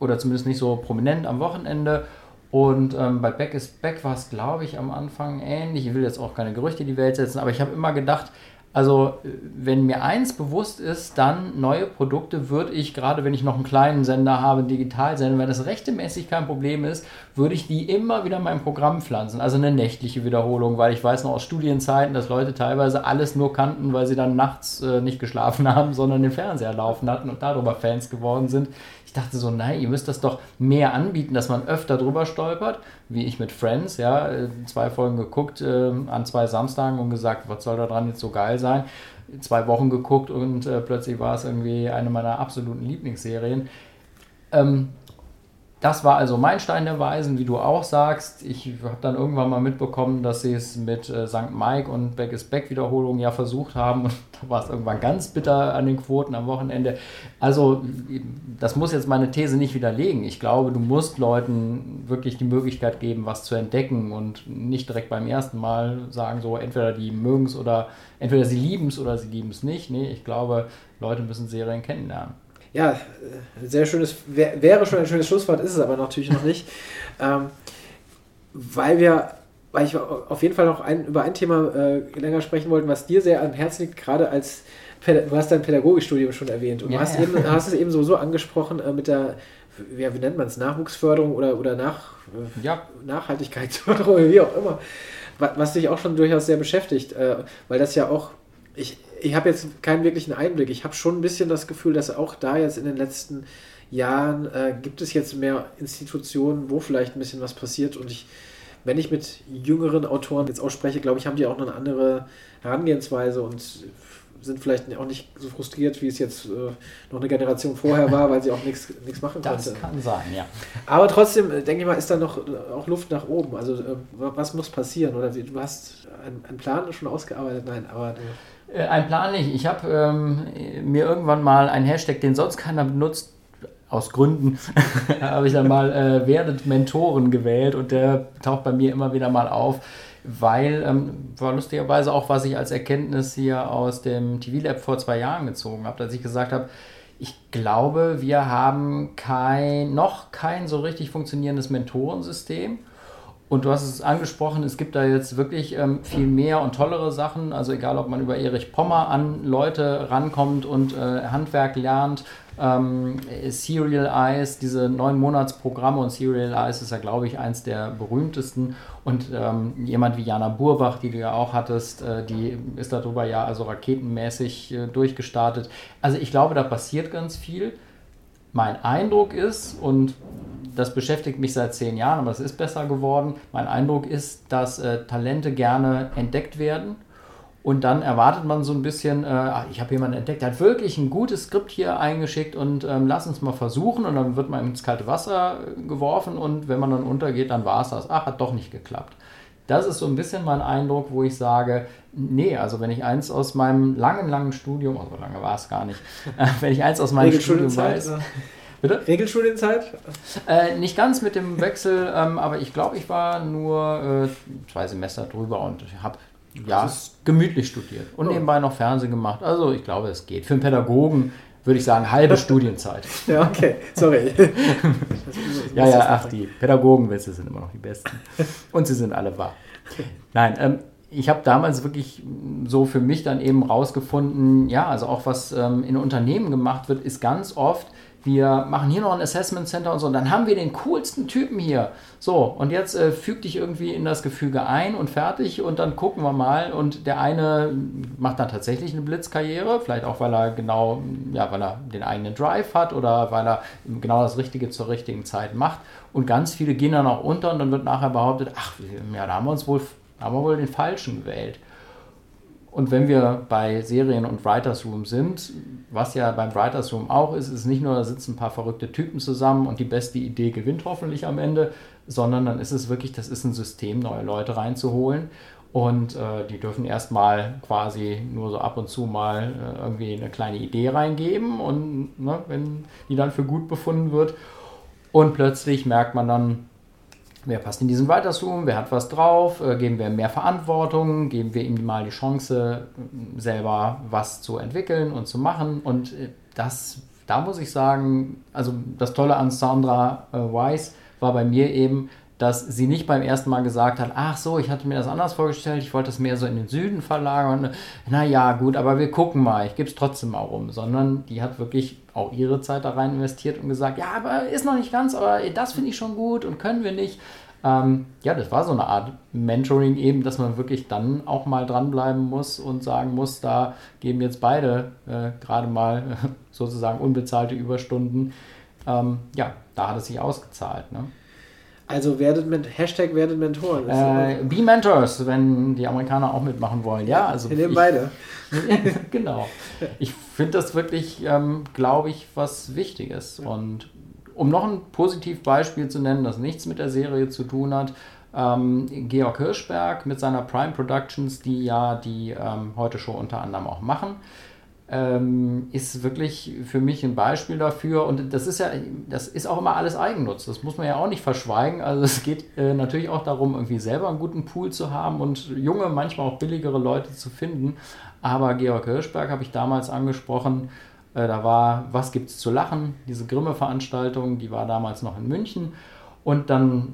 oder zumindest nicht so prominent am Wochenende. Und ähm, bei Back is Back war es, glaube ich, am Anfang ähnlich. Ich will jetzt auch keine Gerüchte in die Welt setzen, aber ich habe immer gedacht, Also, wenn mir eins bewusst ist, dann neue Produkte würde ich, gerade wenn ich noch einen kleinen Sender habe, einen Digitalsender, wenn das rechtemäßig kein Problem ist, würde ich die immer wieder in mein Programm pflanzen. Also eine nächtliche Wiederholung, weil ich weiß noch aus Studienzeiten, dass Leute teilweise alles nur kannten, weil sie dann nachts äh, nicht geschlafen haben, sondern den Fernseher laufen hatten und darüber Fans geworden sind dachte so, nein, ihr müsst das doch mehr anbieten, dass man öfter drüber stolpert, wie ich mit Friends, ja, äh, zwei Folgen geguckt äh, an zwei Samstagen und gesagt, was soll da dran jetzt so geil sein? Zwei Wochen geguckt und äh, plötzlich war es irgendwie eine meiner absoluten Lieblingsserien. Ähm, das war also mein Stein der Weisen, wie du auch sagst. Ich habe dann irgendwann mal mitbekommen, dass sie es mit äh, St. Mike und Back is Back Wiederholungen ja versucht haben. Und da war es irgendwann ganz bitter an den Quoten am Wochenende. Also, das muss jetzt meine These nicht widerlegen. Ich glaube, du musst Leuten wirklich die Möglichkeit geben, was zu entdecken und nicht direkt beim ersten Mal sagen, so entweder die mögen es oder entweder sie lieben es oder sie lieben es nicht. Nee, ich glaube, Leute müssen Serien kennenlernen ja, äh, sehr schönes, wär, wäre schon ein schönes Schlusswort, ist es aber natürlich noch nicht. Ähm, weil wir, weil ich auf jeden Fall noch ein, über ein Thema äh, länger sprechen wollten, was dir sehr am Herzen liegt, gerade als du hast dein Pädagogikstudium schon erwähnt und ja, du hast, ja. Eben, hast es eben sowieso angesprochen äh, mit der, ja, wie nennt man es, Nachwuchsförderung oder, oder Nach, äh, ja. Nachhaltigkeitsförderung, wie auch immer, was dich auch schon durchaus sehr beschäftigt, äh, weil das ja auch, ich, ich habe jetzt keinen wirklichen Einblick. Ich habe schon ein bisschen das Gefühl, dass auch da jetzt in den letzten Jahren äh, gibt es jetzt mehr Institutionen, wo vielleicht ein bisschen was passiert. Und ich, wenn ich mit jüngeren Autoren jetzt ausspreche, glaube ich, haben die auch eine andere Herangehensweise und sind vielleicht auch nicht so frustriert, wie es jetzt äh, noch eine Generation vorher war, weil sie auch nichts machen das konnte. Das kann sein, ja. Aber trotzdem, äh, denke ich mal, ist da noch äh, auch Luft nach oben. Also äh, was muss passieren? Oder du hast einen, Plan schon ausgearbeitet? Nein, aber... Äh, ein Plan nicht. Ich habe ähm, mir irgendwann mal einen Hashtag, den sonst keiner benutzt, aus Gründen, habe ich dann mal äh, werdet Mentoren gewählt und der taucht bei mir immer wieder mal auf, weil ähm, war lustigerweise auch, was ich als Erkenntnis hier aus dem TV-Lab vor zwei Jahren gezogen habe, als ich gesagt habe, ich glaube, wir haben kein, noch kein so richtig funktionierendes Mentorensystem. Und du hast es angesprochen, es gibt da jetzt wirklich ähm, viel mehr und tollere Sachen. Also egal, ob man über Erich Pommer an Leute rankommt und äh, Handwerk lernt. Ähm, Serial Eyes, diese neun Monatsprogramme und Serial Eyes ist ja, glaube ich, eins der berühmtesten. Und ähm, jemand wie Jana Burbach, die du ja auch hattest, äh, die ist darüber ja also raketenmäßig äh, durchgestartet. Also ich glaube, da passiert ganz viel. Mein Eindruck ist, und das beschäftigt mich seit zehn Jahren, aber es ist besser geworden. Mein Eindruck ist, dass äh, Talente gerne entdeckt werden. Und dann erwartet man so ein bisschen, äh, ah, ich habe jemanden entdeckt, der hat wirklich ein gutes Skript hier eingeschickt und ähm, lass uns mal versuchen. Und dann wird man ins kalte Wasser äh, geworfen und wenn man dann untergeht, dann war es das. Ach, hat doch nicht geklappt. Das ist so ein bisschen mein Eindruck, wo ich sage, nee, also wenn ich eins aus meinem langen, langen Studium, oh, so lange war es gar nicht, äh, wenn ich eins aus meinem Studium weiß, oder? Bitte? Regelstudienzeit? Äh, nicht ganz mit dem Wechsel, ähm, aber ich glaube, ich war nur äh, zwei Semester drüber und habe ja, gemütlich studiert und oh. nebenbei noch Fernsehen gemacht. Also ich glaube, es geht. Für einen Pädagogen würde ich sagen, halbe Studienzeit. Ja, okay, sorry. ja, ja, ach, die Pädagogenwitze sind immer noch die besten. Und sie sind alle wahr. Nein, ähm, ich habe damals wirklich so für mich dann eben rausgefunden, ja, also auch was ähm, in Unternehmen gemacht wird, ist ganz oft wir machen hier noch ein Assessment Center und so, und dann haben wir den coolsten Typen hier. So, und jetzt äh, füg dich irgendwie in das Gefüge ein und fertig und dann gucken wir mal. Und der eine macht dann tatsächlich eine Blitzkarriere, vielleicht auch, weil er genau, ja, weil er den eigenen Drive hat oder weil er genau das Richtige zur richtigen Zeit macht. Und ganz viele gehen dann auch unter und dann wird nachher behauptet, ach, ja, da haben wir uns wohl, haben wir wohl den Falschen gewählt. Und wenn wir bei Serien und Writers Room sind, was ja beim Writers Room auch ist, ist nicht nur, da sitzen ein paar verrückte Typen zusammen und die beste Idee gewinnt hoffentlich am Ende, sondern dann ist es wirklich, das ist ein System, neue Leute reinzuholen. Und äh, die dürfen erstmal quasi nur so ab und zu mal äh, irgendwie eine kleine Idee reingeben und ne, wenn die dann für gut befunden wird. Und plötzlich merkt man dann, wer passt in diesen Writer's-Room, wer hat was drauf, äh, geben wir mehr Verantwortung, geben wir ihm mal die Chance, selber was zu entwickeln und zu machen. Und äh, das, da muss ich sagen, also das Tolle an Sandra äh, Weiss war bei mir eben, dass sie nicht beim ersten Mal gesagt hat, ach so, ich hatte mir das anders vorgestellt, ich wollte das mehr so in den Süden verlagern. Naja, gut, aber wir gucken mal, ich gebe es trotzdem mal rum. Sondern die hat wirklich auch ihre Zeit da rein investiert und gesagt, ja, aber ist noch nicht ganz, aber das finde ich schon gut und können wir nicht. Ähm, ja, das war so eine Art Mentoring eben, dass man wirklich dann auch mal dranbleiben muss und sagen muss, da geben jetzt beide äh, gerade mal sozusagen unbezahlte Überstunden. Ähm, ja, da hat es sich ausgezahlt. Ne? Also werdet mit Hashtag werdet Mentoren. Äh, be Mentors, wenn die Amerikaner auch mitmachen wollen. Ja, also wir nehmen ich, beide. genau. Ich finde das wirklich, ähm, glaube ich, was Wichtiges. Und um noch ein Positivbeispiel zu nennen, das nichts mit der Serie zu tun hat, ähm, Georg Hirschberg mit seiner Prime Productions, die ja die ähm, heute Show unter anderem auch machen ähm, ist wirklich für mich ein Beispiel dafür. Und das ist ja, das ist auch immer alles Eigennutz. Das muss man ja auch nicht verschweigen. Also es geht äh, natürlich auch darum, irgendwie selber einen guten Pool zu haben und junge, manchmal auch billigere Leute zu finden. Aber Georg Hirschberg habe ich damals angesprochen. Äh, da war Was gibt's zu lachen? Diese Grimme-Veranstaltung, die war damals noch in München. Und dann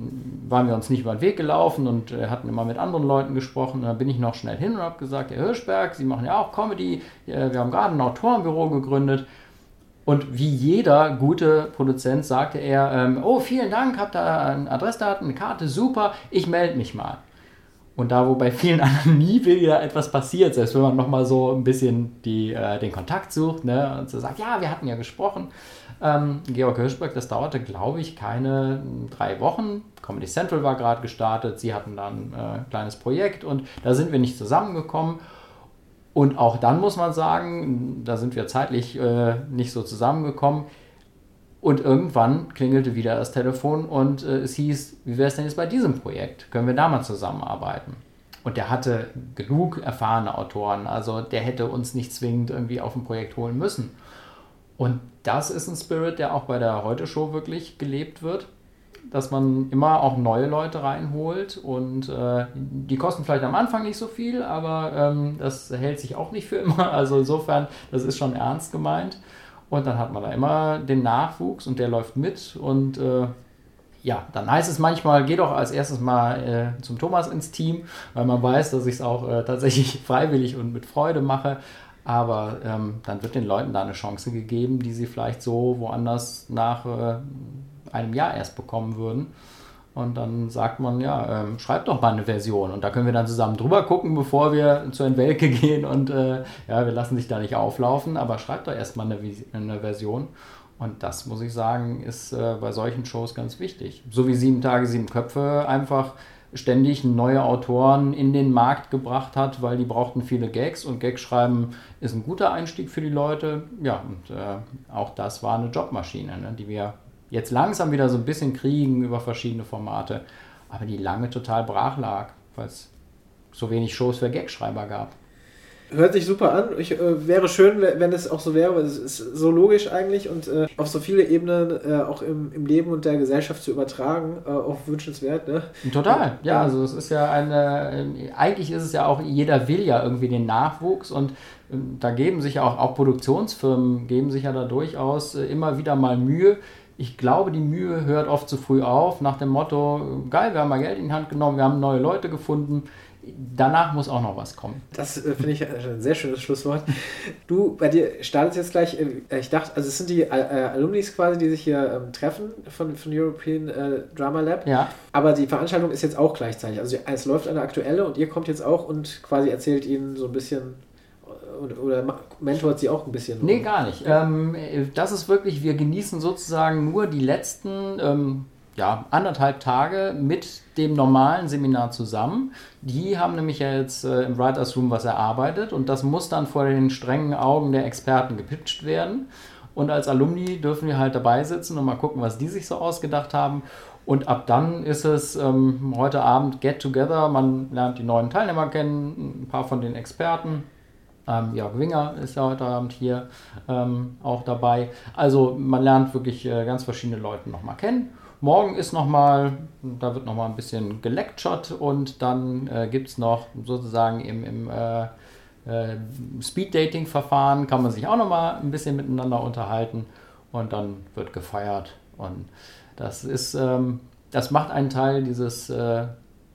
waren wir uns nicht über den Weg gelaufen und äh, hatten immer mit anderen Leuten gesprochen. Und dann bin ich noch schnell hin und habe gesagt, Herr Hirschberg, Sie machen ja auch Comedy. Äh, wir haben gerade ein Autorenbüro gegründet. Und wie jeder gute Produzent sagte er, ähm, oh, vielen Dank, habt ihr Adressdaten, eine Karte, super, ich melde mich mal. Und da, wo bei vielen anderen nie wieder etwas passiert, selbst wenn man nochmal so ein bisschen die, äh, den Kontakt sucht ne, und so sagt, ja, wir hatten ja gesprochen, ähm, Georg Hirschberg, das dauerte, glaube ich, keine drei Wochen. Comedy Central war gerade gestartet, sie hatten dann äh, ein kleines Projekt und da sind wir nicht zusammengekommen. Und auch dann muss man sagen, da sind wir zeitlich äh, nicht so zusammengekommen. Und irgendwann klingelte wieder das Telefon und äh, es hieß, wie wäre es denn jetzt bei diesem Projekt? Können wir da mal zusammenarbeiten? Und der hatte genug erfahrene Autoren, also der hätte uns nicht zwingend irgendwie auf ein Projekt holen müssen. Und das ist ein Spirit, der auch bei der Heute-Show wirklich gelebt wird, dass man immer auch neue Leute reinholt und äh, die kosten vielleicht am Anfang nicht so viel, aber ähm, das hält sich auch nicht für immer. Also insofern, das ist schon ernst gemeint. Und dann hat man da immer den Nachwuchs und der läuft mit und äh, ja, dann heißt es manchmal, geh doch als erstes mal äh, zum Thomas ins Team, weil man weiß, dass ich es auch äh, tatsächlich freiwillig und mit Freude mache. Aber ähm, dann wird den Leuten da eine Chance gegeben, die sie vielleicht so woanders nach äh, einem Jahr erst bekommen würden. Und dann sagt man, ja, ähm, schreibt doch mal eine Version. Und da können wir dann zusammen drüber gucken, bevor wir zur Entwelke gehen. Und äh, ja, wir lassen sich da nicht auflaufen, aber schreibt doch erstmal eine, eine Version. Und das, muss ich sagen, ist äh, bei solchen Shows ganz wichtig. So wie sieben Tage, sieben Köpfe einfach ständig neue Autoren in den Markt gebracht hat, weil die brauchten viele Gags und Gags schreiben ist ein guter Einstieg für die Leute. Ja, und äh, auch das war eine Jobmaschine, ne, die wir jetzt langsam wieder so ein bisschen kriegen über verschiedene Formate, aber die lange total brach lag, weil es so wenig Shows für Gagschreiber gab. Hört sich super an. Ich, äh, wäre schön, wenn es auch so wäre, weil es ist so logisch eigentlich und äh, auf so viele Ebenen äh, auch im, im Leben und der Gesellschaft zu übertragen, äh, auch wünschenswert. Ne? Total, ja, also es ist ja eine, eigentlich ist es ja auch, jeder will ja irgendwie den Nachwuchs und ähm, da geben sich auch, auch Produktionsfirmen, geben sich ja da durchaus äh, immer wieder mal Mühe, ich glaube, die Mühe hört oft zu früh auf, nach dem Motto, geil, wir haben mal Geld in die Hand genommen, wir haben neue Leute gefunden, danach muss auch noch was kommen. Das äh, finde ich ein sehr schönes Schlusswort. Du, bei dir startet jetzt gleich, äh, ich dachte, also es sind die äh, Alumnis quasi, die sich hier ähm, treffen von, von European äh, Drama Lab. Ja. Aber die Veranstaltung ist jetzt auch gleichzeitig. Also es läuft eine aktuelle und ihr kommt jetzt auch und quasi erzählt ihnen so ein bisschen äh, oder mentort sie auch ein bisschen? Nee, gar nicht. Ähm, das ist wirklich, wir genießen sozusagen nur die letzten ähm, ja, anderthalb Tage mit dem normalen Seminar zusammen. Die haben nämlich ja jetzt äh, im Writers Room was erarbeitet und das muss dann vor den strengen Augen der Experten gepitcht werden. Und als Alumni dürfen wir halt dabei sitzen und mal gucken, was die sich so ausgedacht haben. Und ab dann ist es ähm, heute Abend Get Together. Man lernt die neuen Teilnehmer kennen, ein paar von den Experten. Ähm, Jörg Winger ist ja heute Abend hier ähm, auch dabei. Also man lernt wirklich äh, ganz verschiedene Leute nochmal kennen. Morgen ist nochmal, da wird nochmal ein bisschen gelectured und dann äh, gibt es noch sozusagen im, im äh, äh, Speed-Dating-Verfahren, kann man sich auch nochmal ein bisschen miteinander unterhalten und dann wird gefeiert. Und das ist, ähm, das macht einen Teil dieses, äh,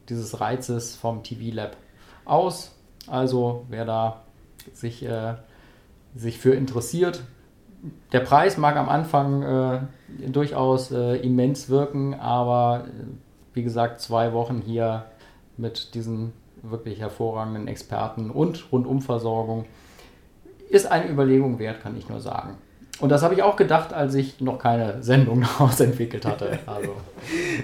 dieses Reizes vom TV Lab aus. Also wer da sich, äh, sich für interessiert, der Preis mag am Anfang äh, durchaus äh, immens wirken, aber äh, wie gesagt, zwei Wochen hier mit diesen wirklich hervorragenden Experten und Rundumversorgung ist eine Überlegung wert, kann ich nur sagen. Und das habe ich auch gedacht, als ich noch keine Sendung daraus entwickelt hatte. Also.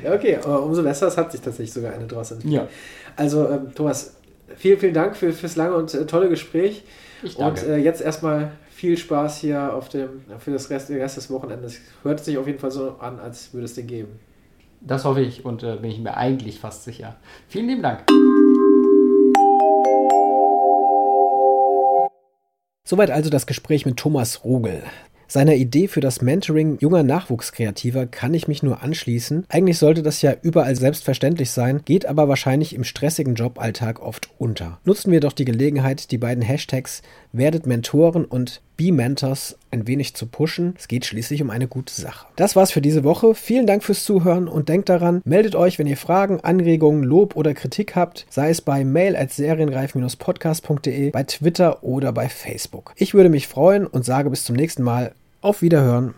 okay, aber umso besser, es hat sich tatsächlich sogar eine daraus entwickelt. Ja. Also, ähm, Thomas, vielen, vielen Dank für, fürs lange und äh, tolle Gespräch. Ich danke. Und äh, jetzt erstmal viel Spaß hier auf dem, für das Rest, Rest des Wochenendes. Hört sich auf jeden Fall so an, als würde es den geben. Das hoffe ich und äh, bin ich mir eigentlich fast sicher. Vielen lieben Dank. Soweit also das Gespräch mit Thomas Rogel. Seiner Idee für das Mentoring junger Nachwuchskreativer kann ich mich nur anschließen. Eigentlich sollte das ja überall selbstverständlich sein, geht aber wahrscheinlich im stressigen Joballtag oft unter. Nutzen wir doch die Gelegenheit, die beiden Hashtags werdet Mentoren und Be Mentors ein wenig zu pushen. Es geht schließlich um eine gute Sache. Das war's für diese Woche. Vielen Dank fürs Zuhören und denkt daran, meldet euch, wenn ihr Fragen, Anregungen, Lob oder Kritik habt, sei es bei mail at serienreif-podcast.de, bei Twitter oder bei Facebook. Ich würde mich freuen und sage bis zum nächsten Mal. Auf Wiederhören.